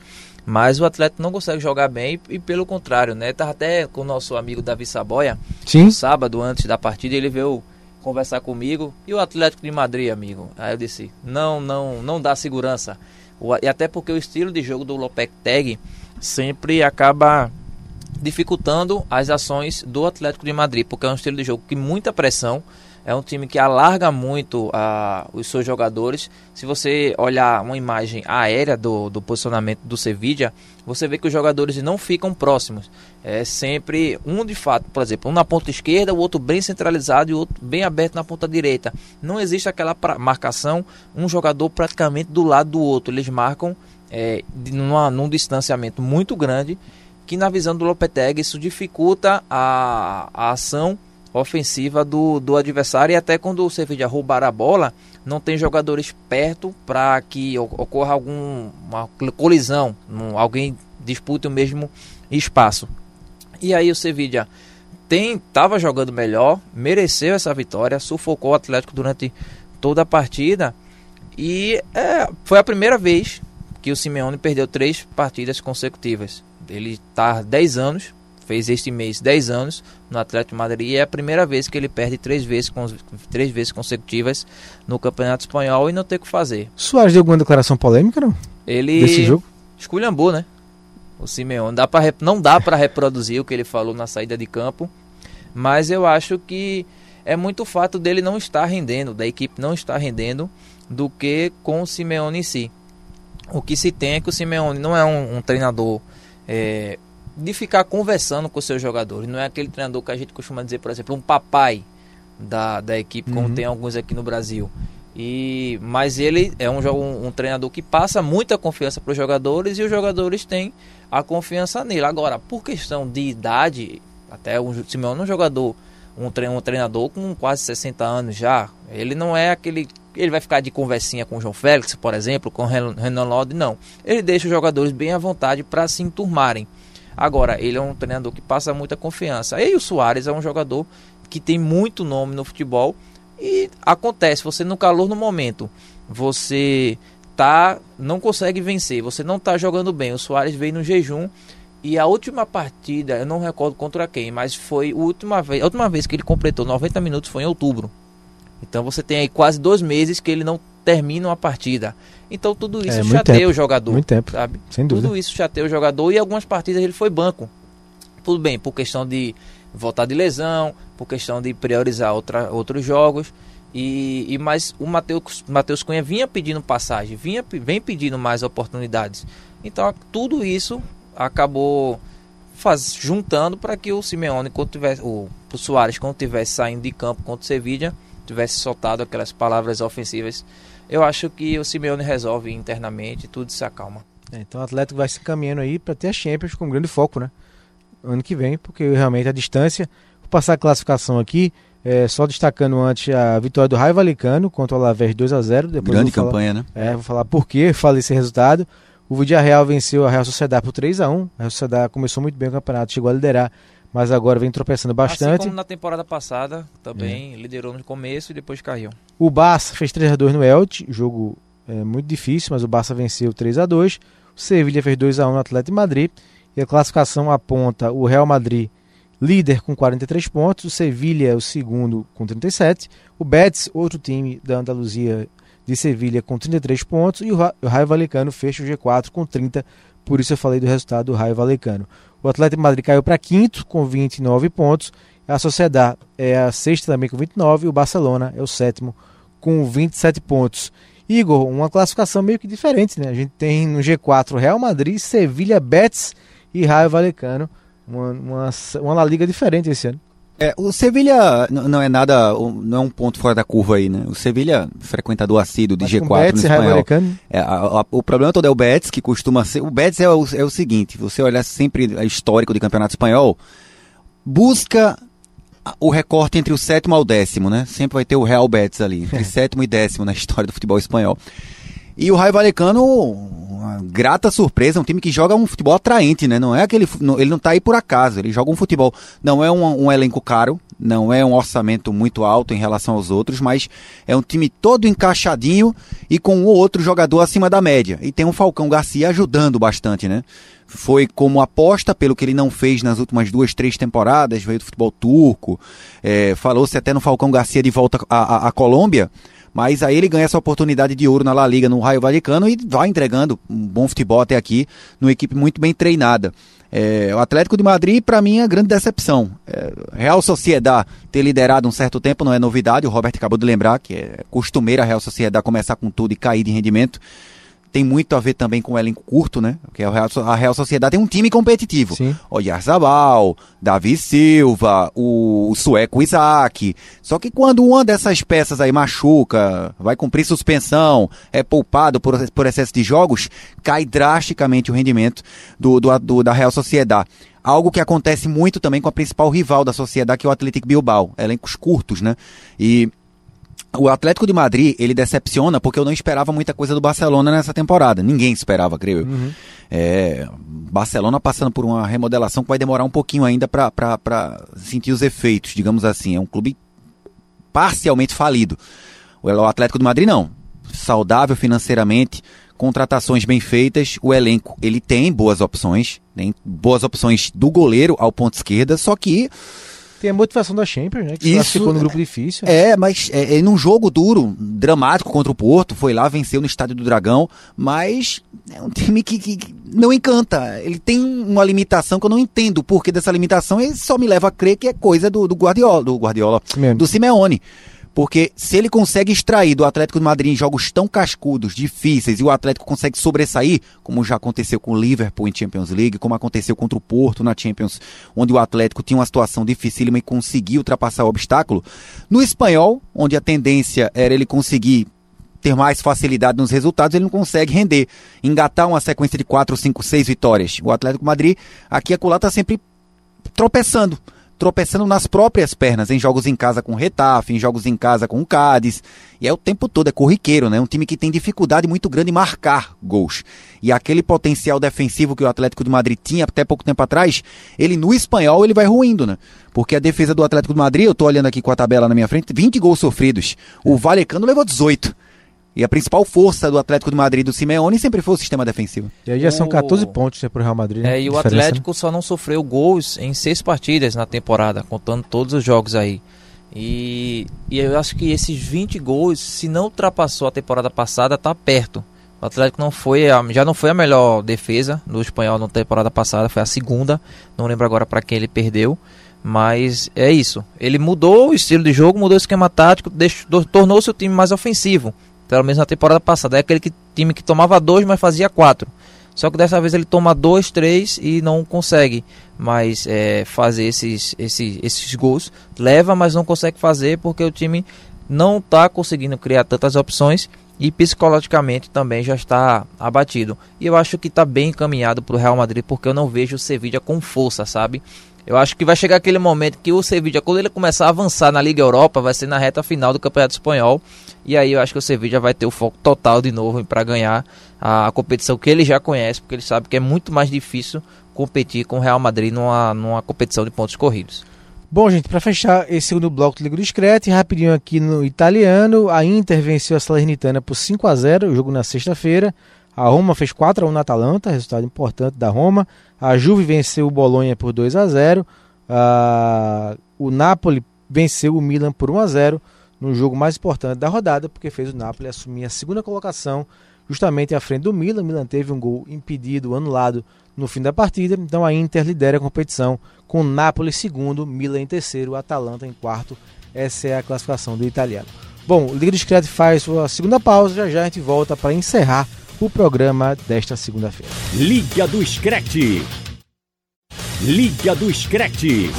Speaker 7: Mas o Atlético não consegue jogar bem e, e, pelo contrário, né? Tava até com o nosso amigo Davi Saboia,
Speaker 4: Sim.
Speaker 7: no sábado antes da partida, ele veio conversar comigo. E o Atlético de Madrid, amigo? Aí eu disse: não, não, não dá segurança. O, e até porque o estilo de jogo do Lopetegui sempre acaba dificultando as ações do Atlético de Madrid, porque é um estilo de jogo que muita pressão é um time que alarga muito os seus jogadores. Se você olhar uma imagem aérea do, do posicionamento do Sevilla, você vê que os jogadores não ficam próximos. É sempre um de fato, por exemplo, um na ponta esquerda, o outro bem centralizado e o outro bem aberto na ponta direita. Não existe aquela marcação, um jogador praticamente do lado do outro. Eles marcam é, numa, num distanciamento muito grande, que na visão do Lopetegui isso dificulta a, a ação ofensiva do, do adversário e até quando o Sevilla roubar a bola, não tem jogadores perto para que ocorra alguma colisão, alguém dispute o mesmo espaço. E aí o Sevilla estava jogando melhor, mereceu essa vitória, sufocou o Atlético durante toda a partida e é, foi a primeira vez que o Simeone perdeu três partidas consecutivas. Ele está 10 anos fez este mês 10 anos no Atlético Madrid e é a primeira vez que ele perde três vezes, três vezes consecutivas no Campeonato Espanhol e não tem o que fazer.
Speaker 4: Soares deu alguma declaração polêmica, não?
Speaker 7: Ele
Speaker 4: desse jogo?
Speaker 7: esculhambou, né? O Simeone. Dá pra, não dá para reproduzir o que ele falou na saída de campo, mas eu acho que é muito fato dele não estar rendendo, da equipe não estar rendendo, do que com o Simeone em si. O que se tem é que o Simeone não é um, um treinador é, de ficar conversando com seus jogadores. Não é aquele treinador que a gente costuma dizer, por exemplo, um papai da, da equipe, como uhum. tem alguns aqui no Brasil. E, mas ele é um, um, um treinador que passa muita confiança para os jogadores e os jogadores têm a confiança nele. Agora, por questão de idade, até o Simeone é um jogador, um, um treinador com quase 60 anos já. Ele não é aquele. Ele vai ficar de conversinha com o João Félix, por exemplo, com o Renan Lodi, não. Ele deixa os jogadores bem à vontade para se enturmarem. Agora, ele é um treinador que passa muita confiança. E o Soares é um jogador que tem muito nome no futebol e acontece, você no calor no momento, você tá não consegue vencer, você não tá jogando bem. O Soares veio no jejum E a última partida, eu não recordo contra quem, mas foi a última vez, a última vez que ele completou 90 minutos foi em outubro. Então você tem aí quase dois meses que ele não termina uma partida. Então tudo isso
Speaker 4: É,
Speaker 7: chateia
Speaker 4: tempo,
Speaker 7: o jogador.
Speaker 4: muito tempo,
Speaker 7: Sabe?
Speaker 4: sem dúvida.
Speaker 7: Tudo isso chateia o jogador e algumas partidas ele foi banco. Tudo bem, por questão de voltar de lesão, por questão de priorizar outra, outros jogos. E, e mas o Matheus Matheus Cunha vinha pedindo passagem, vinha, vem pedindo mais oportunidades. Então tudo isso acabou faz, juntando para que o Simeone, quando tivesse, o, o Soares, quando tivesse saindo de campo contra o Sevilla, tivesse soltado aquelas palavras ofensivas. Eu acho que o Simeone resolve internamente, tudo se acalma.
Speaker 4: É, então o Atlético vai se encaminhando aí para ter a Champions com grande foco, né? Ano que vem, porque realmente a distância. Vou passar a classificação aqui, é, só destacando antes a vitória do Raio Valecano contra o Alavés 2 a 0 Depois
Speaker 6: Grande
Speaker 4: falar-
Speaker 6: campanha, né?
Speaker 4: É, vou falar por que falei esse resultado. O Villarreal venceu a Real Sociedade por 3 a 1 A Real Sociedade começou muito bem o campeonato, chegou a liderar, mas agora vem tropeçando
Speaker 7: Assim
Speaker 4: bastante.
Speaker 7: como na temporada passada, também liderou no começo e depois caiu.
Speaker 4: O Barça fez 3 a 2 no Elche, jogo é, muito difícil, mas o Barça venceu 3 a 2 O Sevilha fez 2 a 1 no Atlético de Madrid. E a classificação aponta o Real Madrid líder com 43 pontos, o Sevilha é o segundo com 37, o Betis, outro time da Andaluzia de Sevilha com 33 pontos e o Raio Valecano fecha o G4 com 30, por isso eu falei do resultado do Raio Valecano. O Atlético Madrid caiu para quinto com 29 pontos, a Sociedade é a sexta também com 29 e o Barcelona é o sétimo com 27 pontos. Igor, uma classificação meio que diferente, né? A gente tem no G4 Real Madrid, Sevilha, Betis e Raio Valecano. Uma, uma, uma La Liga diferente esse ano.
Speaker 6: É, o Sevilha não é nada, não é um ponto fora da curva aí, né? O Sevilha, frequentador assíduo de
Speaker 4: Mas com
Speaker 6: G4
Speaker 4: Betis
Speaker 6: no espanhol. É, a- a- o problema todo é o Betis, que costuma ser. O Betis é o, é o seguinte: você olhar sempre a histórico de campeonato espanhol, busca o recorte entre o sétimo ao décimo, né? Sempre vai ter o Real Betis ali, entre [LAUGHS] sétimo e décimo na história do futebol espanhol. E o Raio Valecano, uma grata surpresa, um time que joga um futebol atraente, né? Não é aquele, ele não tá aí por acaso, ele joga um futebol, não é um, um elenco caro, não é um orçamento muito alto em relação aos outros, mas é um time todo encaixadinho e com um ou outro jogador acima da média. E tem um Falcão Garcia ajudando bastante, né? Foi como aposta pelo que ele não fez nas últimas duas, três temporadas, veio do futebol turco, é, falou-se até no Falcão Garcia de volta à Colômbia, mas aí ele ganha essa oportunidade de ouro na La Liga, no Raio Valecano, e vai entregando um bom futebol até aqui, numa equipe muito bem treinada. É, o Atlético de Madrid, para mim, é grande decepção. É, Real Sociedad ter liderado um certo tempo não é novidade, o Robert acabou de lembrar que é costumeira a Real Sociedad começar com tudo e cair de rendimento. Tem muito a ver também com o elenco curto, né? Porque a Real, a Real Sociedade tem um time competitivo.
Speaker 4: Sim.
Speaker 6: Oyarzabal, Davi Silva, o, o sueco Isaac. Só que quando uma dessas peças aí machuca, vai cumprir suspensão, é poupado por, por excesso de jogos, cai drasticamente o rendimento do, do, do- da Real Sociedade. Algo que acontece muito também com a principal rival da sociedade, que é o Atlético Bilbao. Elencos curtos, né? E o Atlético de Madrid, ele decepciona porque eu não esperava muita coisa do Barcelona nessa temporada. Ninguém esperava, creio eu. É, Barcelona passando por uma remodelação que vai demorar um pouquinho ainda para sentir os efeitos, digamos assim. É um clube parcialmente falido. O Atlético de Madrid não. Saudável financeiramente, contratações bem feitas, o elenco ele tem boas opções, tem boas opções do goleiro ao ponto esquerda, só que
Speaker 4: Tem a motivação da Champions, né? Que
Speaker 6: Isso,
Speaker 4: classificou no grupo difícil.
Speaker 6: é, mas é, é num jogo duro, dramático contra o Porto, foi lá, venceu no Estádio do Dragão, mas é um time que, que- que não encanta. Ele tem uma limitação que eu não entendo o porquê dessa limitação e só me leva a crer que é coisa do, do Guardiola, do Guardiola, do Simeone. Porque se ele consegue extrair do Atlético de Madrid em jogos tão cascudos, difíceis, e o Atlético consegue sobressair, como já aconteceu com o Liverpool em Champions League, como aconteceu contra o Porto na Champions, onde o Atlético tinha uma situação dificílima e conseguiu ultrapassar o obstáculo, no espanhol, onde a tendência era ele conseguir ter mais facilidade nos resultados, ele não consegue render, engatar uma sequência de 4, 5, 6 vitórias. O Atlético Madrid, aqui e acolá, está sempre tropeçando. Tropeçando nas próprias pernas, em jogos em casa com o Retafe, em jogos em casa com o Cádiz. E é o tempo todo, é corriqueiro, né? Um time que tem dificuldade muito grande em marcar gols. E aquele potencial defensivo que o Atlético de Madrid tinha até pouco tempo atrás, ele no espanhol ele vai ruindo, né? Porque a defesa do Atlético de Madrid, eu tô olhando aqui com a tabela na minha frente, 20 gols sofridos. O Valecano levou 18. E a principal força do Atlético de Madrid do Simeone sempre foi o sistema defensivo.
Speaker 4: E aí já são
Speaker 7: O-
Speaker 4: 14 pontos né, pro Real Madrid. né?
Speaker 7: É, e o
Speaker 4: Diferença,
Speaker 7: Atlético só não sofreu gols em seis partidas na temporada, contando todos os jogos aí. E, e eu acho que esses 20 gols, se não ultrapassou a temporada passada, tá perto. O Atlético não foi a- já não foi a melhor defesa do espanhol na temporada passada, foi a segunda. Não lembro agora para quem ele perdeu. Mas é isso. Ele mudou o estilo de jogo, mudou o esquema tático, tornou-se o time mais ofensivo. Pelo menos na temporada passada. É aquele que- time que tomava dois, mas fazia quatro. Só que dessa vez ele toma dois, três e não consegue mais é, fazer esses, esses, esses gols. Leva, mas não consegue fazer porque o time não está conseguindo criar tantas opções e psicologicamente também já está abatido. E eu acho que está bem encaminhado para o Real Madrid porque eu não vejo o Sevilla com força, sabe? Eu acho que vai chegar aquele momento que o Sevilla, quando ele começar a avançar na Liga Europa, vai ser na reta final do Campeonato Espanhol. E aí eu acho que o Sevilla vai ter o foco total de novo para ganhar a competição que ele já conhece, porque ele sabe que é muito mais difícil competir com o Real Madrid numa, numa competição de pontos corridos.
Speaker 4: Bom, gente, para fechar esse segundo bloco do Liga do Screte, rapidinho aqui no italiano, a Inter venceu a Salernitana por 5 a 0 o jogo na sexta-feira. A Roma fez 4 a 1 na Atalanta, resultado importante da Roma. A Juve venceu o Bolonha por 2 a 0. Ah, o Napoli venceu o Milan por 1 a 0 no jogo mais importante da rodada, porque fez o Napoli assumir a segunda colocação justamente à frente do Milan. O Milan teve um gol impedido, anulado no fim da partida. Então a Inter lidera a competição com o Napoli segundo, Milan em terceiro, Atalanta em quarto. Essa é a classificação do italiano. Bom, o Liga do Screte faz sua segunda pausa, já já a gente volta para encerrar o programa desta segunda-feira.
Speaker 2: Liga do Screte. Liga do Screte.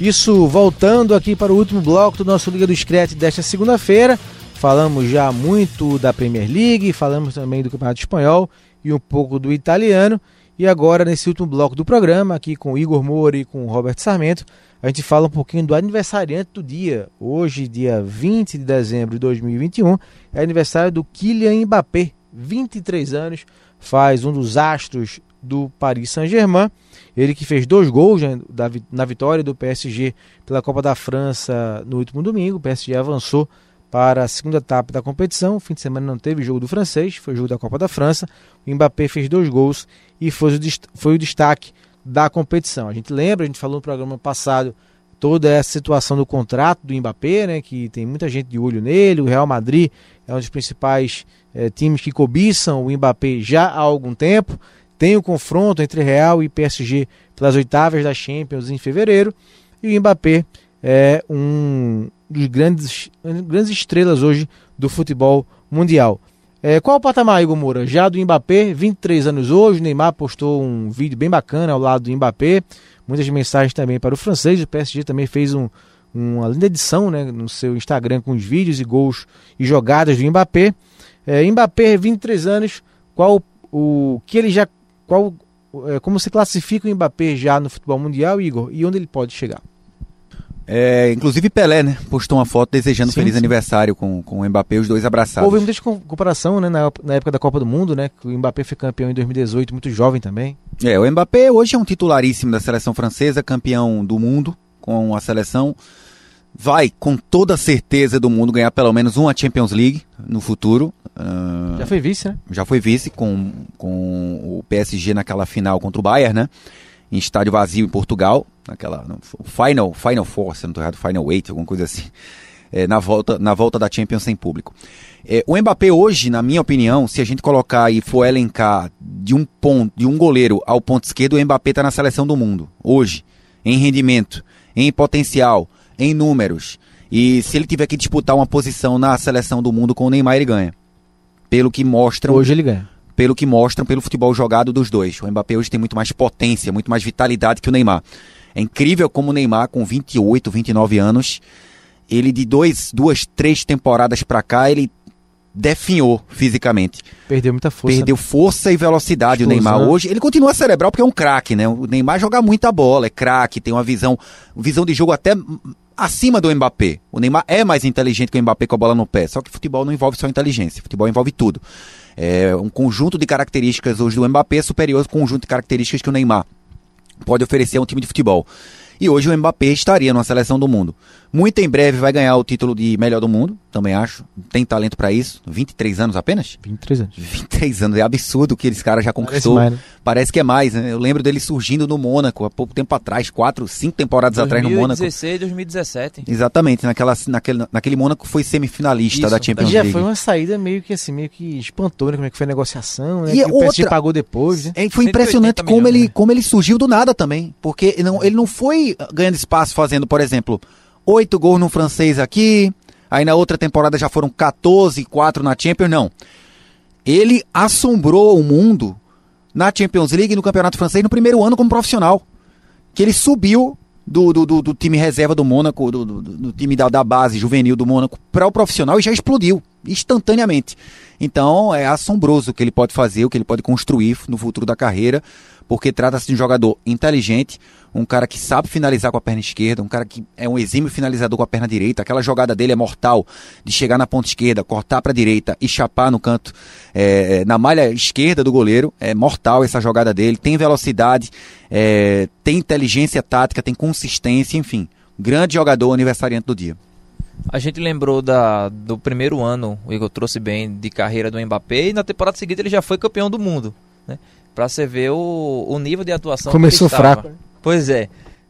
Speaker 4: Isso voltando aqui para o último bloco do nosso Liga do Screte desta segunda-feira. Falamos já muito da Premier League, falamos também do Campeonato Espanhol e um pouco do italiano. E agora, nesse último bloco do programa, aqui com Igor Moura e com Roberto Sarmento, a gente fala um pouquinho do aniversariante do dia. Hoje, dia 20 de dezembro de 2021, é aniversário do Kylian Mbappé, 23 anos, faz um dos astros do Paris Saint-Germain. Ele que fez dois gols né, na vitória do PSG pela Copa da França no último domingo. O PSG avançou para a segunda etapa da competição. O fim de semana não teve jogo do francês, foi jogo da Copa da França. O Mbappé fez dois gols e foi o destaque da competição. A gente lembra, a gente falou no programa passado toda essa situação do contrato do Mbappé, né, que tem muita gente de olho nele. O Real Madrid é um dos principais eh, times que cobiçam o Mbappé já há algum tempo. Tem o confronto entre Real e PSG pelas oitavas da Champions em fevereiro. E o Mbappé é um dos grandes, grandes estrelas hoje do futebol mundial. É, qual o patamar, Igor Moura? Já do Mbappé, 23 anos hoje. O Neymar postou um vídeo bem bacana ao lado do Mbappé. Muitas mensagens também para o francês. O PSG também fez um, uma linda edição né, no seu Instagram com os vídeos e gols e jogadas do Mbappé. É, Mbappé, 23 anos. Qual o que ele já. Qual, é, como se classifica o Mbappé já no futebol mundial, Igor? E onde ele pode chegar?
Speaker 6: É, inclusive Pelé, né? Postou uma foto desejando
Speaker 4: Sim,
Speaker 6: feliz
Speaker 4: sim.
Speaker 6: aniversário com, com o Mbappé, os dois abraçados.
Speaker 4: Houve muita com- comparação né, na, na época da Copa do Mundo, né? Que o Mbappé foi campeão em 2018, muito jovem também.
Speaker 6: É, o Mbappé hoje é um titularíssimo da seleção francesa, campeão do mundo com a seleção. Vai, com toda certeza do mundo, ganhar pelo menos uma Champions League no futuro. Ah,
Speaker 4: Já foi vice, né?
Speaker 6: já foi vice com, com o PSG naquela final contra o Bayern, né? Em estádio vazio em Portugal, naquela Final, Final Four, se não tô errado, Final Eight, alguma coisa assim. É, na, volta, na volta da Champions sem público. É, o Mbappé hoje, na minha opinião, se a gente colocar e for elencar de um ponto, de um goleiro ao ponto esquerdo, o Mbappé está na seleção do mundo. Hoje. Em rendimento, em potencial, em números. E se ele tiver que disputar uma posição na seleção do mundo com o Neymar, ele ganha. Pelo que mostram
Speaker 4: Hoje ele ganha.
Speaker 6: Pelo que mostram pelo futebol jogado dos dois. O Mbappé hoje tem muito mais potência, muito mais vitalidade que o Neymar. É incrível como o Neymar, com 28, 29 anos, ele de dois, duas, três temporadas pra cá, ele definhou fisicamente.
Speaker 4: Perdeu muita força.
Speaker 6: Perdeu força e velocidade o
Speaker 4: Explosão.
Speaker 6: Neymar. Hoje ele continua cerebral porque é um craque, né? O Neymar joga muita bola, é craque, tem uma visão, visão de jogo até acima do Mbappé. O Neymar é mais inteligente que o Mbappé com a bola no pé. Só que futebol não envolve só inteligência, futebol envolve tudo. É um conjunto de características hoje do Mbappé superior ao conjunto de características que o Neymar pode oferecer a um time de futebol. E hoje o Mbappé estaria numa seleção do mundo. Muito em breve vai ganhar o título de melhor do mundo, também acho. Tem talento pra isso. 23 anos apenas?
Speaker 4: 23 anos.
Speaker 6: 23 anos, é absurdo o que esse cara já conquistou.
Speaker 4: mais, né?
Speaker 6: Parece que é mais, né? Eu lembro dele surgindo no Mônaco há pouco tempo atrás, quatro, cinco temporadas atrás no Mônaco.
Speaker 7: 2016, 2017.
Speaker 6: Exatamente, naquela, naquele, naquele Mônaco foi semifinalista
Speaker 7: Isso,
Speaker 6: da Champions
Speaker 4: já
Speaker 6: League.
Speaker 4: foi uma saída meio que assim, meio que espantou, né? Como é que foi a negociação, né?
Speaker 6: E
Speaker 4: que o PSG
Speaker 6: outra-
Speaker 4: pagou depois, né?
Speaker 6: É, foi
Speaker 7: 180
Speaker 6: impressionante como
Speaker 7: milhões,
Speaker 6: ele,
Speaker 7: né?
Speaker 6: como ele surgiu do nada também. Porque ele não, ele não foi ganhando espaço fazendo, por exemplo, oito gols no francês aqui, aí na outra temporada já foram 14 e 4 na Champions, não. Ele assombrou o mundo na Champions League e no Campeonato Francês no primeiro ano como profissional. Que ele subiu do, do, do- do time reserva do Mônaco, do, do- do time da, da base juvenil do Mônaco, para o profissional e já explodiu instantaneamente. Então é assombroso o que ele pode fazer, o que ele pode construir no futuro da carreira, porque trata-se de um jogador inteligente, um cara que sabe finalizar com a perna esquerda, um cara que é um exímio finalizador com a perna direita. Aquela jogada dele é mortal, de chegar na ponta esquerda, cortar para a direita e chapar no canto, é, na malha esquerda do goleiro. É mortal essa jogada dele. Tem velocidade, é, tem inteligência tática, tem consistência, enfim. Grande jogador aniversariante do dia.
Speaker 7: A gente lembrou da, do primeiro ano, o Igor trouxe bem, de carreira do Mbappé, e na temporada seguinte ele já foi campeão do mundo. Né? Pra você ver o, o nível de atuação
Speaker 4: Começou
Speaker 7: que ele estava.
Speaker 4: fraco.
Speaker 7: Pois é.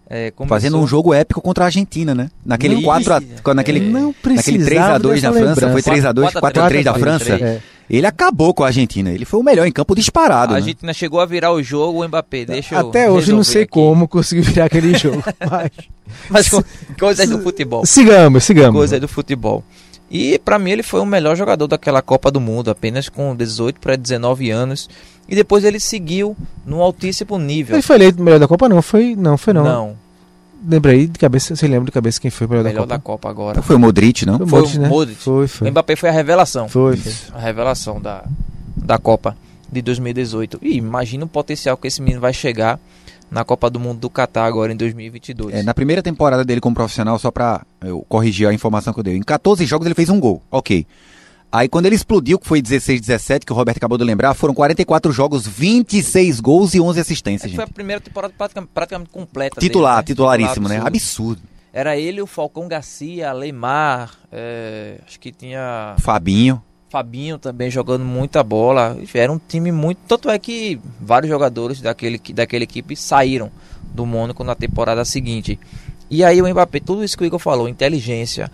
Speaker 7: é começou-
Speaker 6: Fazendo um jogo épico contra a Argentina, né? Naquele
Speaker 7: Não,
Speaker 6: 4 a,
Speaker 7: isso.
Speaker 6: naquele,
Speaker 4: Não
Speaker 6: naquele
Speaker 4: precisava
Speaker 6: 3x2 na
Speaker 4: dessa
Speaker 6: França, foi
Speaker 4: lembrança.
Speaker 6: 3x2, 4x3 da
Speaker 7: 4x3,
Speaker 6: França.
Speaker 4: É.
Speaker 6: Ele acabou com a Argentina. Ele foi o melhor em campo disparado.
Speaker 7: A
Speaker 6: né?
Speaker 7: Argentina chegou a virar o jogo, o Mbappé, deixa eu
Speaker 4: Até hoje não sei
Speaker 7: aqui.
Speaker 4: como conseguiu virar aquele jogo. [LAUGHS] Mas...
Speaker 7: Mas co- coisas do futebol.
Speaker 4: Sigamos, sigamos.
Speaker 7: Coisas do futebol. E pra mim ele foi o melhor jogador daquela Copa do Mundo, apenas com 18 para 19 anos. E depois ele seguiu num altíssimo nível.
Speaker 4: Ele foi eleito melhor da Copa? Não, foi, não, foi não.
Speaker 7: Não,
Speaker 4: Lembra aí de cabeça, você lembra de cabeça quem foi o melhor,
Speaker 7: melhor
Speaker 4: da
Speaker 7: da
Speaker 4: Copa?
Speaker 7: Copa agora.
Speaker 6: Foi o Modric, não?
Speaker 4: Foi o
Speaker 7: Foi
Speaker 4: Modric,
Speaker 7: o
Speaker 4: né?
Speaker 7: Modric.
Speaker 4: Foi,
Speaker 7: O
Speaker 4: foi.
Speaker 7: Mbappé foi a revelação.
Speaker 4: Foi, foi.
Speaker 7: A revelação da, da Copa de 2018. E imagina o potencial que esse menino vai chegar na Copa do Mundo do Catar agora em 2022.
Speaker 6: É, na primeira temporada dele como profissional, só pra eu corrigir a informação que eu dei, em 14 jogos ele fez um gol, ok. Aí quando ele explodiu, que foi 16, 17, que o Roberto acabou de lembrar, foram 44 jogos, 26 gols e 11 assistências,
Speaker 7: Foi a primeira temporada praticamente, praticamente completa.
Speaker 6: Titular,
Speaker 7: dele, né?
Speaker 6: titularíssimo, né?
Speaker 7: Titular
Speaker 6: Absurdo.
Speaker 7: Era ele, o Falcão Garcia, Leymar, é, acho que tinha
Speaker 6: Fabinho.
Speaker 7: Fabinho também jogando muita bola. Era um time muito. Tanto é que vários jogadores daquele, daquela equipe saíram do Mônaco na temporada seguinte. E aí o Mbappé, tudo isso que o Igor falou, inteligência,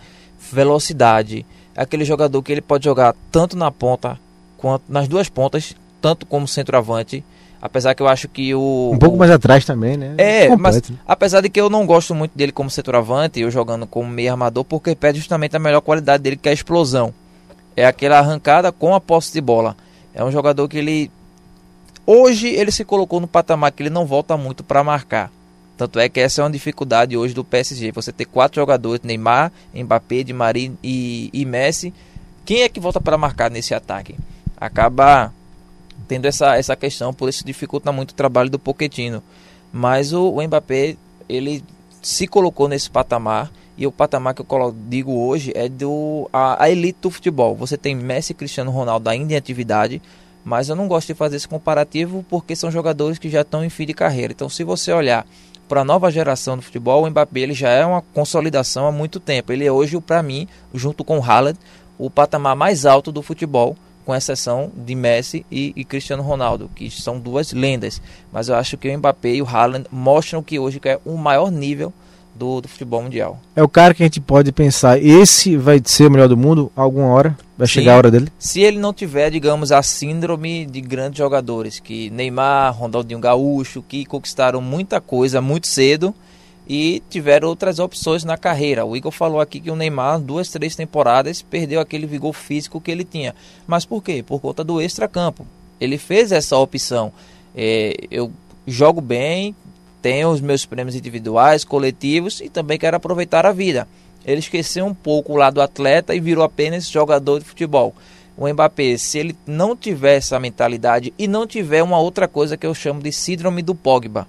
Speaker 7: velocidade, aquele jogador que ele pode jogar tanto na ponta quanto nas duas pontas, tanto como centroavante. Apesar que eu acho que o.
Speaker 4: Um pouco
Speaker 7: o-
Speaker 4: mais atrás também, né?
Speaker 7: é,
Speaker 4: Completo,
Speaker 7: mas
Speaker 4: né?
Speaker 7: apesar de que eu não gosto muito dele como centroavante, eu jogando como meio armador, porque perde justamente a melhor qualidade dele, que é a explosão. É aquela arrancada com a posse de bola. É um jogador que ele. Hoje ele se colocou no patamar que ele não volta muito para marcar. Tanto é que essa é uma dificuldade hoje do PSG. Você ter quatro jogadores, Neymar, Mbappé, Di Maria e, e Messi. Quem é que volta para marcar nesse ataque? Acaba tendo essa, essa questão, por isso dificulta muito o trabalho do Pochettino. Mas o, o Mbappé, ele se colocou nesse patamar e o patamar que eu digo hoje é do a, a elite do futebol. Você tem Messi e Cristiano Ronaldo ainda em atividade, mas eu não gosto de fazer esse comparativo porque são jogadores que já estão em fim de carreira. Então, se você olhar para a nova geração do futebol, o Mbappé ele já é uma consolidação há muito tempo. Ele é hoje, para mim, junto com o Haaland, o patamar mais alto do futebol, com exceção de Messi e, e Cristiano Ronaldo, que são duas lendas. Mas eu acho que o Mbappé e o Haaland mostram que hoje é o maior nível do, do futebol mundial.
Speaker 4: É o cara que a gente pode pensar, esse vai ser o melhor do mundo alguma hora, vai
Speaker 7: Sim.
Speaker 4: chegar a hora dele.
Speaker 7: Se ele não tiver, digamos, a síndrome de grandes jogadores, que Neymar, Ronaldinho Gaúcho, que conquistaram muita coisa muito cedo e tiveram outras opções na carreira. O Igor falou aqui que o Neymar, duas, três temporadas, perdeu aquele vigor físico que ele tinha. Mas por quê? Por conta do extracampo. Ele fez essa opção. É, eu jogo bem, tenho os meus prêmios individuais, coletivos e também quero aproveitar a vida. Ele esqueceu um pouco o lado atleta e virou apenas jogador de futebol. O Mbappé, se ele não tiver essa mentalidade e não tiver uma outra coisa que eu chamo de síndrome do Pogba,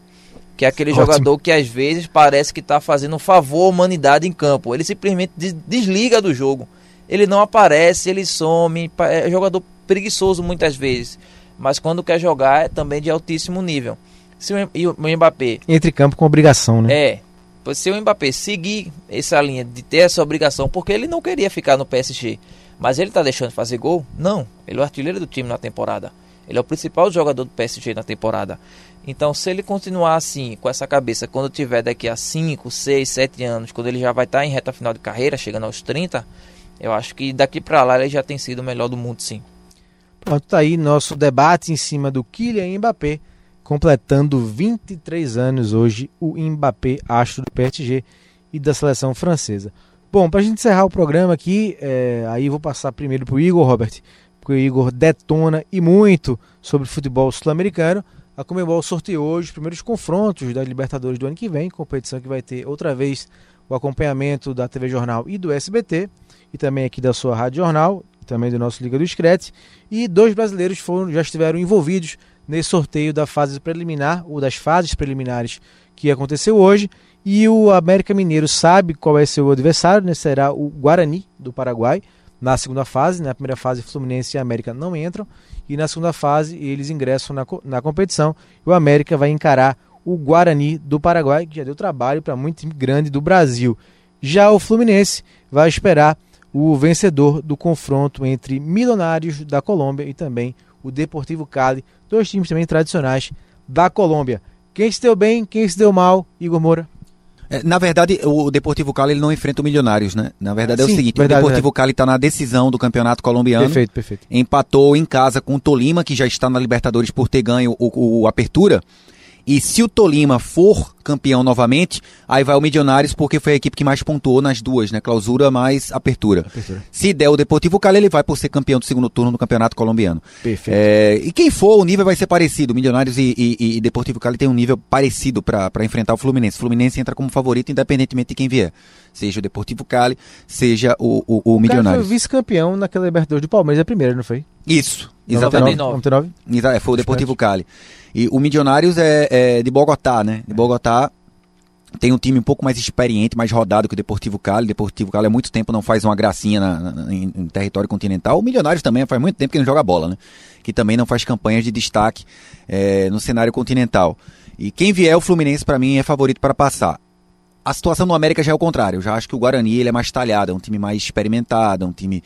Speaker 7: que é aquele
Speaker 4: Ótimo.
Speaker 7: jogador que às vezes parece que está fazendo um favor à humanidade em campo. Ele simplesmente des- desliga do jogo. Ele não aparece, ele some. É jogador preguiçoso muitas vezes. Mas quando quer jogar é também de altíssimo nível. Se o, e o Mbappé
Speaker 4: Entre campo com obrigação, né?
Speaker 7: é. se o Mbappé seguir essa linha de ter essa obrigação, porque ele não queria ficar no PSG, mas ele está deixando de fazer gol? Não, ele é o artilheiro do time na temporada. Ele é o principal jogador do PSG na temporada. Então, se ele continuar assim, com essa cabeça, quando tiver daqui a 5, 6, 7 anos, quando ele já vai estar tá em reta final de carreira, chegando aos 30, eu acho que daqui para lá ele já tem sido o melhor do mundo, sim.
Speaker 4: Pronto, tá aí nosso debate em cima do Kylian Mbappé, completando 23 anos hoje, o Mbappé, astro do PSG e da seleção francesa. Bom, para a gente encerrar o programa aqui, é, aí vou passar primeiro para o Igor, Robert, porque o Igor detona e muito sobre futebol sul-americano. A Comebol sorteou hoje os primeiros confrontos da Libertadores do ano que vem, competição que vai ter outra vez o acompanhamento da TV Jornal e do SBT, e também aqui da sua Rádio Jornal, também do nosso Liga do Screte. E dois brasileiros foram, já estiveram envolvidos nesse sorteio da fase preliminar, ou das fases preliminares que aconteceu hoje. E o América Mineiro sabe qual é seu adversário, né? será o Guarani do Paraguai na segunda fase. Na primeira fase, Fluminense e América não entram. E na segunda fase, eles ingressam na, na competição. E o América vai encarar o Guarani do Paraguai, que já deu trabalho para muito grande do Brasil. Já o Fluminense vai esperar o vencedor do confronto entre Milionários da Colômbia e também o Deportivo Cali, dois times também tradicionais da Colômbia. Quem se deu bem, quem se deu mal, Igor Moura?
Speaker 6: É, na verdade, o Deportivo Cali ele não enfrenta o Milionários, né? Na verdade é Sim, o seguinte, verdade, o Deportivo verdade. Cali está na decisão do Campeonato Colombiano.
Speaker 4: Perfeito, perfeito.
Speaker 6: Empatou em casa com o Tolima, que já está na Libertadores por ter ganho o, o Apertura. E se o Tolima for campeão novamente, aí vai o Milionários porque foi a equipe que mais pontuou nas duas, né? Clausura mais apertura. apertura. Se der o Deportivo Cali, ele vai por ser campeão do segundo turno do Campeonato Colombiano.
Speaker 4: Perfeito.
Speaker 6: É, e quem for, o nível vai ser parecido. Milionários e, e, e Deportivo Cali tem um nível parecido para enfrentar o Fluminense. O Fluminense entra como favorito independentemente de quem vier. Seja o Deportivo Cali, seja o, o, o Milionários.
Speaker 4: O foi vice-campeão naquela Libertadores do Palmeiras, é primeiro, não foi?
Speaker 6: Isso, exatamente. 99. 99. Foi o Deportivo Cali. E o Milionários é, é, de Bogotá, né? De Bogotá tem um time um pouco mais experiente, mais rodado que o Deportivo Cali. O Deportivo Cali há muito tempo não faz uma gracinha na, na, em, em, território continental. O Milionários também faz muito tempo que não joga bola, né? Que também não faz campanhas de destaque é, no cenário continental. E quem vier o Fluminense para mim é favorito para passar. A situação no América já é o contrário. Eu já acho que o Guarani ele é mais talhado, é um time mais experimentado, é um time.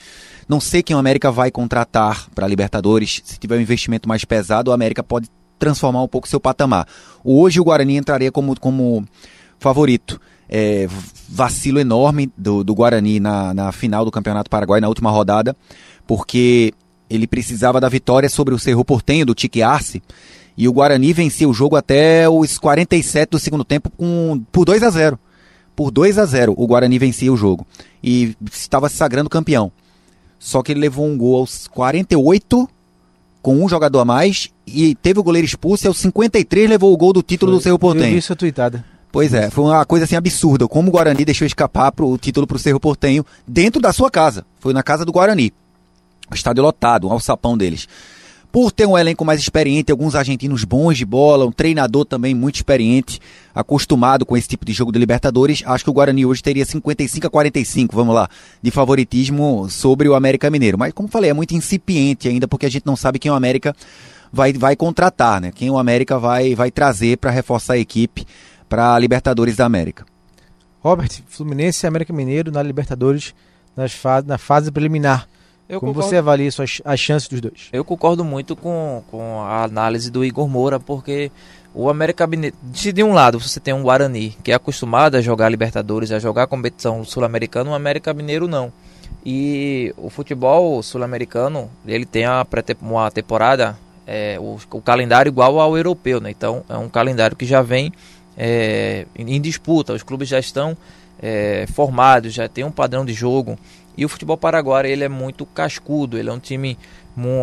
Speaker 6: Não sei quem o América vai contratar para Libertadores. Se tiver um investimento mais pesado, o América pode transformar um pouco seu patamar. Hoje o Guarani entraria como, como favorito. É, vacilo enorme do, do Guarani na, na final do Campeonato Paraguai, na última rodada, porque ele precisava da vitória sobre o Cerro Portenho, do Tique Arce, e o Guarani venceu o jogo até os 47 do segundo tempo com, por 2 a 0 Por 2 a 0 o Guarani vencia o jogo e estava se sagrando campeão. Só que ele levou um gol aos 48 com um jogador a mais e teve o goleiro expulso e aos 53 levou o gol do título foi, do Cerro Portenho. Eu
Speaker 4: vi isso tweetada.
Speaker 6: Pois é, foi uma coisa assim absurda. Como o Guarani deixou escapar pro, o título para o Cerro Portenho dentro da sua casa. Foi na casa do Guarani. O estádio lotado, um alçapão deles. Por ter um elenco mais experiente, alguns argentinos bons de bola, um treinador também muito experiente, acostumado com esse tipo de jogo de Libertadores, acho que o Guarani hoje teria 55 a 45, vamos lá, de favoritismo sobre o América Mineiro. Mas, como falei, é muito incipiente ainda, porque a gente não sabe quem o América vai, vai contratar, né? Quem o América vai, vai trazer para reforçar a equipe para a Libertadores da América.
Speaker 4: Robert, Fluminense e América Mineiro na Libertadores nas na fase preliminar. Eu Como concordo, você avalia suas, as chances dos dois?
Speaker 7: Eu concordo muito com, com a análise do Igor Moura, porque o América Mineiro, se de um lado você tem um Guarani, que é acostumado a jogar Libertadores, a jogar competição sul-americana, o América Mineiro não. E o futebol sul-americano, ele tem uma temporada, é, o, o, calendário igual ao europeu, né? Então é um calendário que já vem é, em disputa, os clubes já estão é, formados, já tem um padrão de jogo. E o futebol paraguaio ele é muito cascudo, ele é um time,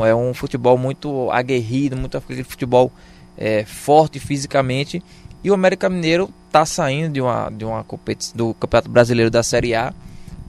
Speaker 7: é um futebol muito aguerrido, muito futebol é, forte fisicamente. E o América Mineiro está saindo de uma, de uma competição do Campeonato Brasileiro da Série A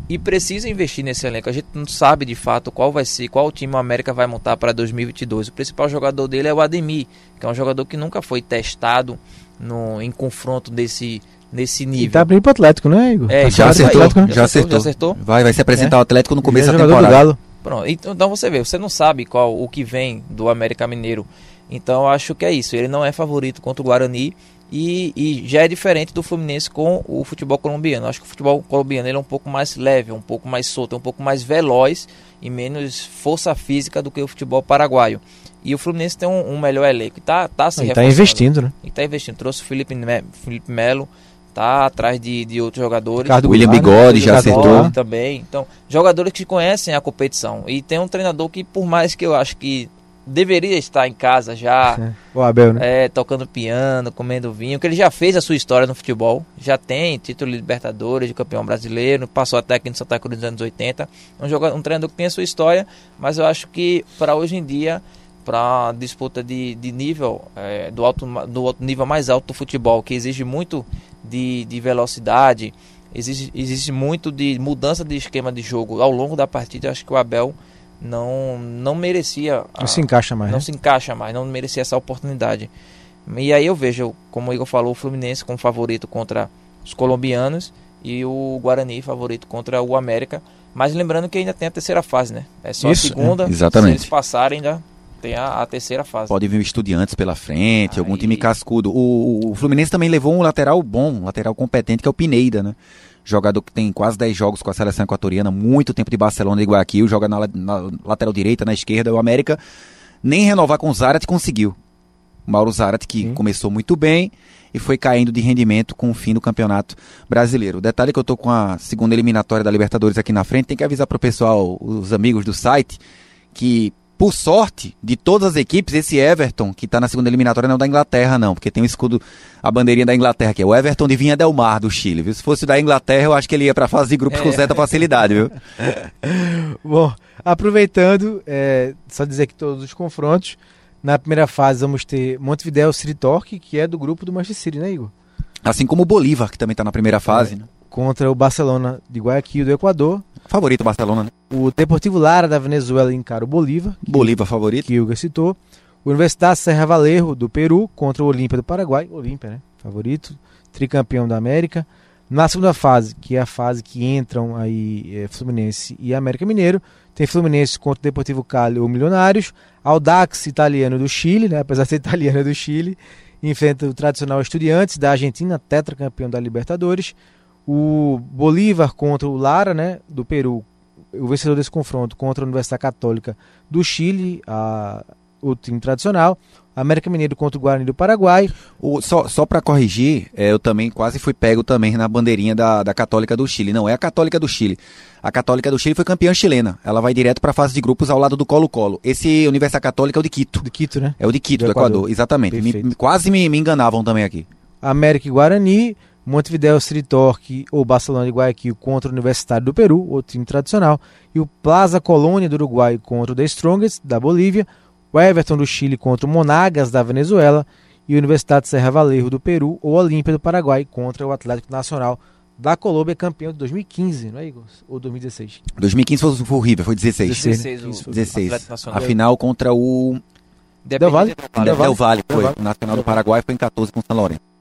Speaker 7: e precisa investir nesse elenco. A gente não sabe de fato qual vai ser, qual time o América vai montar para 2022. O principal jogador dele é o Ademir, que é um jogador que nunca foi testado no, em confronto desse nesse nível. E
Speaker 4: tá bem pro Atlético, né, Igor?
Speaker 6: É, já, acertou, Atlético, já, acertou, já acertou. Vai, vai se apresentar é. o Atlético no começo da temporada.
Speaker 7: Pronto, então, então você vê, você não sabe qual o que vem do América Mineiro. Então eu acho que é isso. Ele não é favorito contra o Guarani. E, e já é diferente do Fluminense com o futebol colombiano. Acho que o futebol colombiano ele é um pouco mais leve, um pouco mais solto, um pouco mais veloz e menos força física do que o futebol paraguaio. E o Fluminense tem um, um melhor elenco. E tá, tá se
Speaker 4: E tá investindo, né?
Speaker 7: E tá investindo. Trouxe o Felipe, Me- Felipe Melo, tá atrás de, de outros jogadores.
Speaker 4: Ricardo
Speaker 6: William
Speaker 4: Goulart, né?
Speaker 6: Bigode já acertou.
Speaker 7: também. Então, jogadores que conhecem a competição. E tem um treinador que, por mais que eu acho que deveria estar em casa já, [LAUGHS]
Speaker 4: O Abel, né?
Speaker 7: é, tocando piano, comendo vinho, que ele já fez a sua história no futebol, já tem título de Libertadores, de campeão brasileiro, passou até aqui no Santa Cruz nos anos 80. Um, jogador, um treinador que tem a sua história, mas eu acho que para hoje em dia, para disputa de, de nível, é, do, alto, do alto- nível mais alto do futebol, que exige muito de, de velocidade, exige, exige muito de mudança de esquema de jogo ao longo da partida, acho que o Abel não, não merecia
Speaker 4: Não
Speaker 7: a-
Speaker 4: se encaixa mais.
Speaker 7: não
Speaker 4: né?
Speaker 7: se encaixa mais, não merecia essa oportunidade. E aí eu vejo, como o Igor falou, o Fluminense como favorito contra os colombianos e o Guarani favorito contra o América. Mas lembrando que ainda tem a terceira fase, né? É só
Speaker 4: Isso,
Speaker 7: a segunda.
Speaker 6: é, exatamente.
Speaker 7: Se eles passarem, ainda tem a, a terceira fase.
Speaker 6: Pode vir o Estudiantes pela frente, algum
Speaker 7: Aí-
Speaker 6: time cascudo. O, o Fluminense também levou um lateral bom, um lateral competente, que é o Pineida, né? Jogador que tem quase 10 jogos com a seleção equatoriana, muito tempo de Barcelona e Guayaquil, joga na, na lateral direita, na esquerda. O América nem renovar com o Zarate conseguiu. O Mauro Zarate, que
Speaker 4: Sim.
Speaker 6: começou muito bem e foi caindo de rendimento com o fim do campeonato brasileiro. O detalhe é que eu tô com a segunda eliminatória da Libertadores aqui na frente, tem que avisar pro pessoal, os amigos do site, que por sorte de todas as equipes, esse Everton, que tá na segunda eliminatória, não é da Inglaterra, não, porque tem o escudo, a bandeirinha da Inglaterra, que é o Everton de Vinha Del Mar, do Chile. Viu? Se fosse da Inglaterra, eu acho que ele ia pra fase de grupos com certa facilidade, viu? [LAUGHS]
Speaker 4: Bom, aproveitando, é, só dizer que todos os confrontos. Na primeira fase vamos ter Montevideo City Torque, que é do grupo do Manchester City, né, Igor?
Speaker 6: Assim como o Bolívar, que também tá na primeira fase. Né?
Speaker 4: Contra o Barcelona de Guayaquil do Equador.
Speaker 6: Favorito Barcelona, né?
Speaker 4: O Deportivo Lara da Venezuela encara o Bolívar,
Speaker 6: Bolívar favorito.
Speaker 4: que o Igor citou. O Universidade Serra Valerro do Peru contra o Olímpia do Paraguai. Olímpia, né? Favorito. Tricampeão da América. Na segunda fase, que é a fase que entram aí é, Fluminense e América Mineiro, tem Fluminense contra o Deportivo Cali ou Milionários. Audax italiano do Chile, né? apesar de ser italiano é do Chile, enfrenta o tradicional Estudiantes da Argentina, tetracampeão da Libertadores. O Bolívar contra o Lara, né, do Peru, o vencedor desse confronto contra a Universidade Católica do Chile, a, o time tradicional. América Mineiro contra o Guarani do Paraguai.
Speaker 6: O- só só para corrigir, é, eu também quase fui pego também na bandeirinha da, da Católica do Chile. Não é a Católica do Chile. A Católica do Chile foi campeã chilena. Ela vai direto para a fase de grupos ao lado do Colo-Colo. Esse Universidade Católica é o de Quito.
Speaker 4: De Quito, né?
Speaker 6: É o de Quito,
Speaker 4: Do
Speaker 6: do, Equador.
Speaker 4: Equador.
Speaker 6: Exatamente. Me- quase me, me enganavam também aqui.
Speaker 4: América e Guarani, Montevideo City Torque ou Barcelona de Guayaquil contra o Universitário do Peru, outro time tradicional, e o Plaza Colônia do Uruguai contra o The Strongest da Bolívia, o Everton do Chile contra o Monagas da Venezuela e o Universidade Serra Valerro do Peru ou Olímpia do Paraguai contra o Atlético Nacional da Colômbia, campeão de 2015, não é, Igor? Ou 2016?
Speaker 6: 2015 foi, foi o River, foi 16.
Speaker 4: 16.
Speaker 7: 16, o
Speaker 4: Isso,
Speaker 6: 16.
Speaker 7: Atlético Nacional.
Speaker 6: A final contra o Del
Speaker 4: Del
Speaker 6: Valle, foi.
Speaker 4: Del Valle.
Speaker 6: O Nacional do Paraguai foi em 14 com o São Lourenço.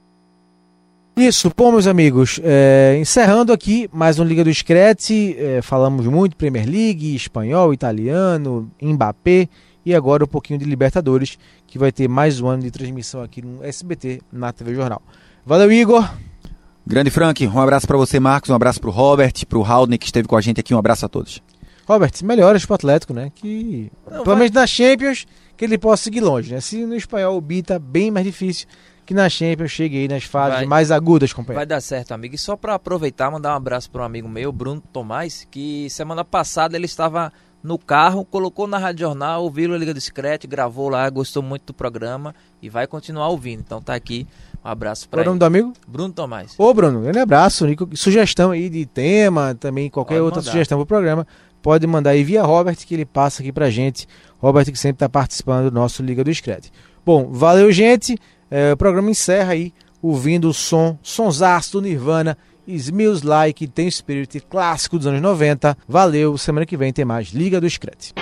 Speaker 4: Isso, bom, meus amigos, é, encerrando aqui mais um Liga do Screte, é, falamos muito Premier League, espanhol, italiano, Mbappé e agora um pouquinho de Libertadores, que vai ter mais um ano de transmissão aqui no SBT, na TV Jornal. Valeu, Igor!
Speaker 6: Grande Frank, um abraço para você, Marcos, um abraço pro Robert, pro Haldner que esteve com a gente aqui, um abraço a todos.
Speaker 4: Robert, melhoras pro Atlético, né? Que,
Speaker 7: Não,
Speaker 4: pelo menos na Champions, que ele possa seguir longe, né? Se no espanhol o bi tá bem mais difícil, que na Champions chegue aí nas fases
Speaker 7: Vai.
Speaker 4: mais agudas, companheiro.
Speaker 7: Vai dar certo, amigo. E só para aproveitar, mandar um abraço para um amigo meu, Bruno Tomás, que semana passada ele estava no carro, colocou na Rádio Jornal, ouviu a Liga do Screte, gravou lá, gostou muito do programa e vai continuar ouvindo. Então tá aqui, um abraço
Speaker 4: Qual é
Speaker 7: para
Speaker 4: o nome
Speaker 7: ele.
Speaker 4: do amigo?
Speaker 7: Bruno Tomás.
Speaker 4: Ô, Bruno, grande abraço. Nico. Sugestão aí de tema, também qualquer
Speaker 7: Pode
Speaker 4: outra
Speaker 7: mandar.
Speaker 4: sugestão pro programa, pode mandar aí via Robert, que ele passa aqui pra gente. Robert que sempre tá participando do nosso Liga do Scred. Bom, valeu, gente. É, o programa encerra aí ouvindo o som, sonsaço do Nirvana, Smells Like, tem Spirit clássico dos anos 90. Valeu, semana que vem tem mais Liga do Scred.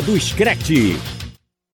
Speaker 2: Do Screte.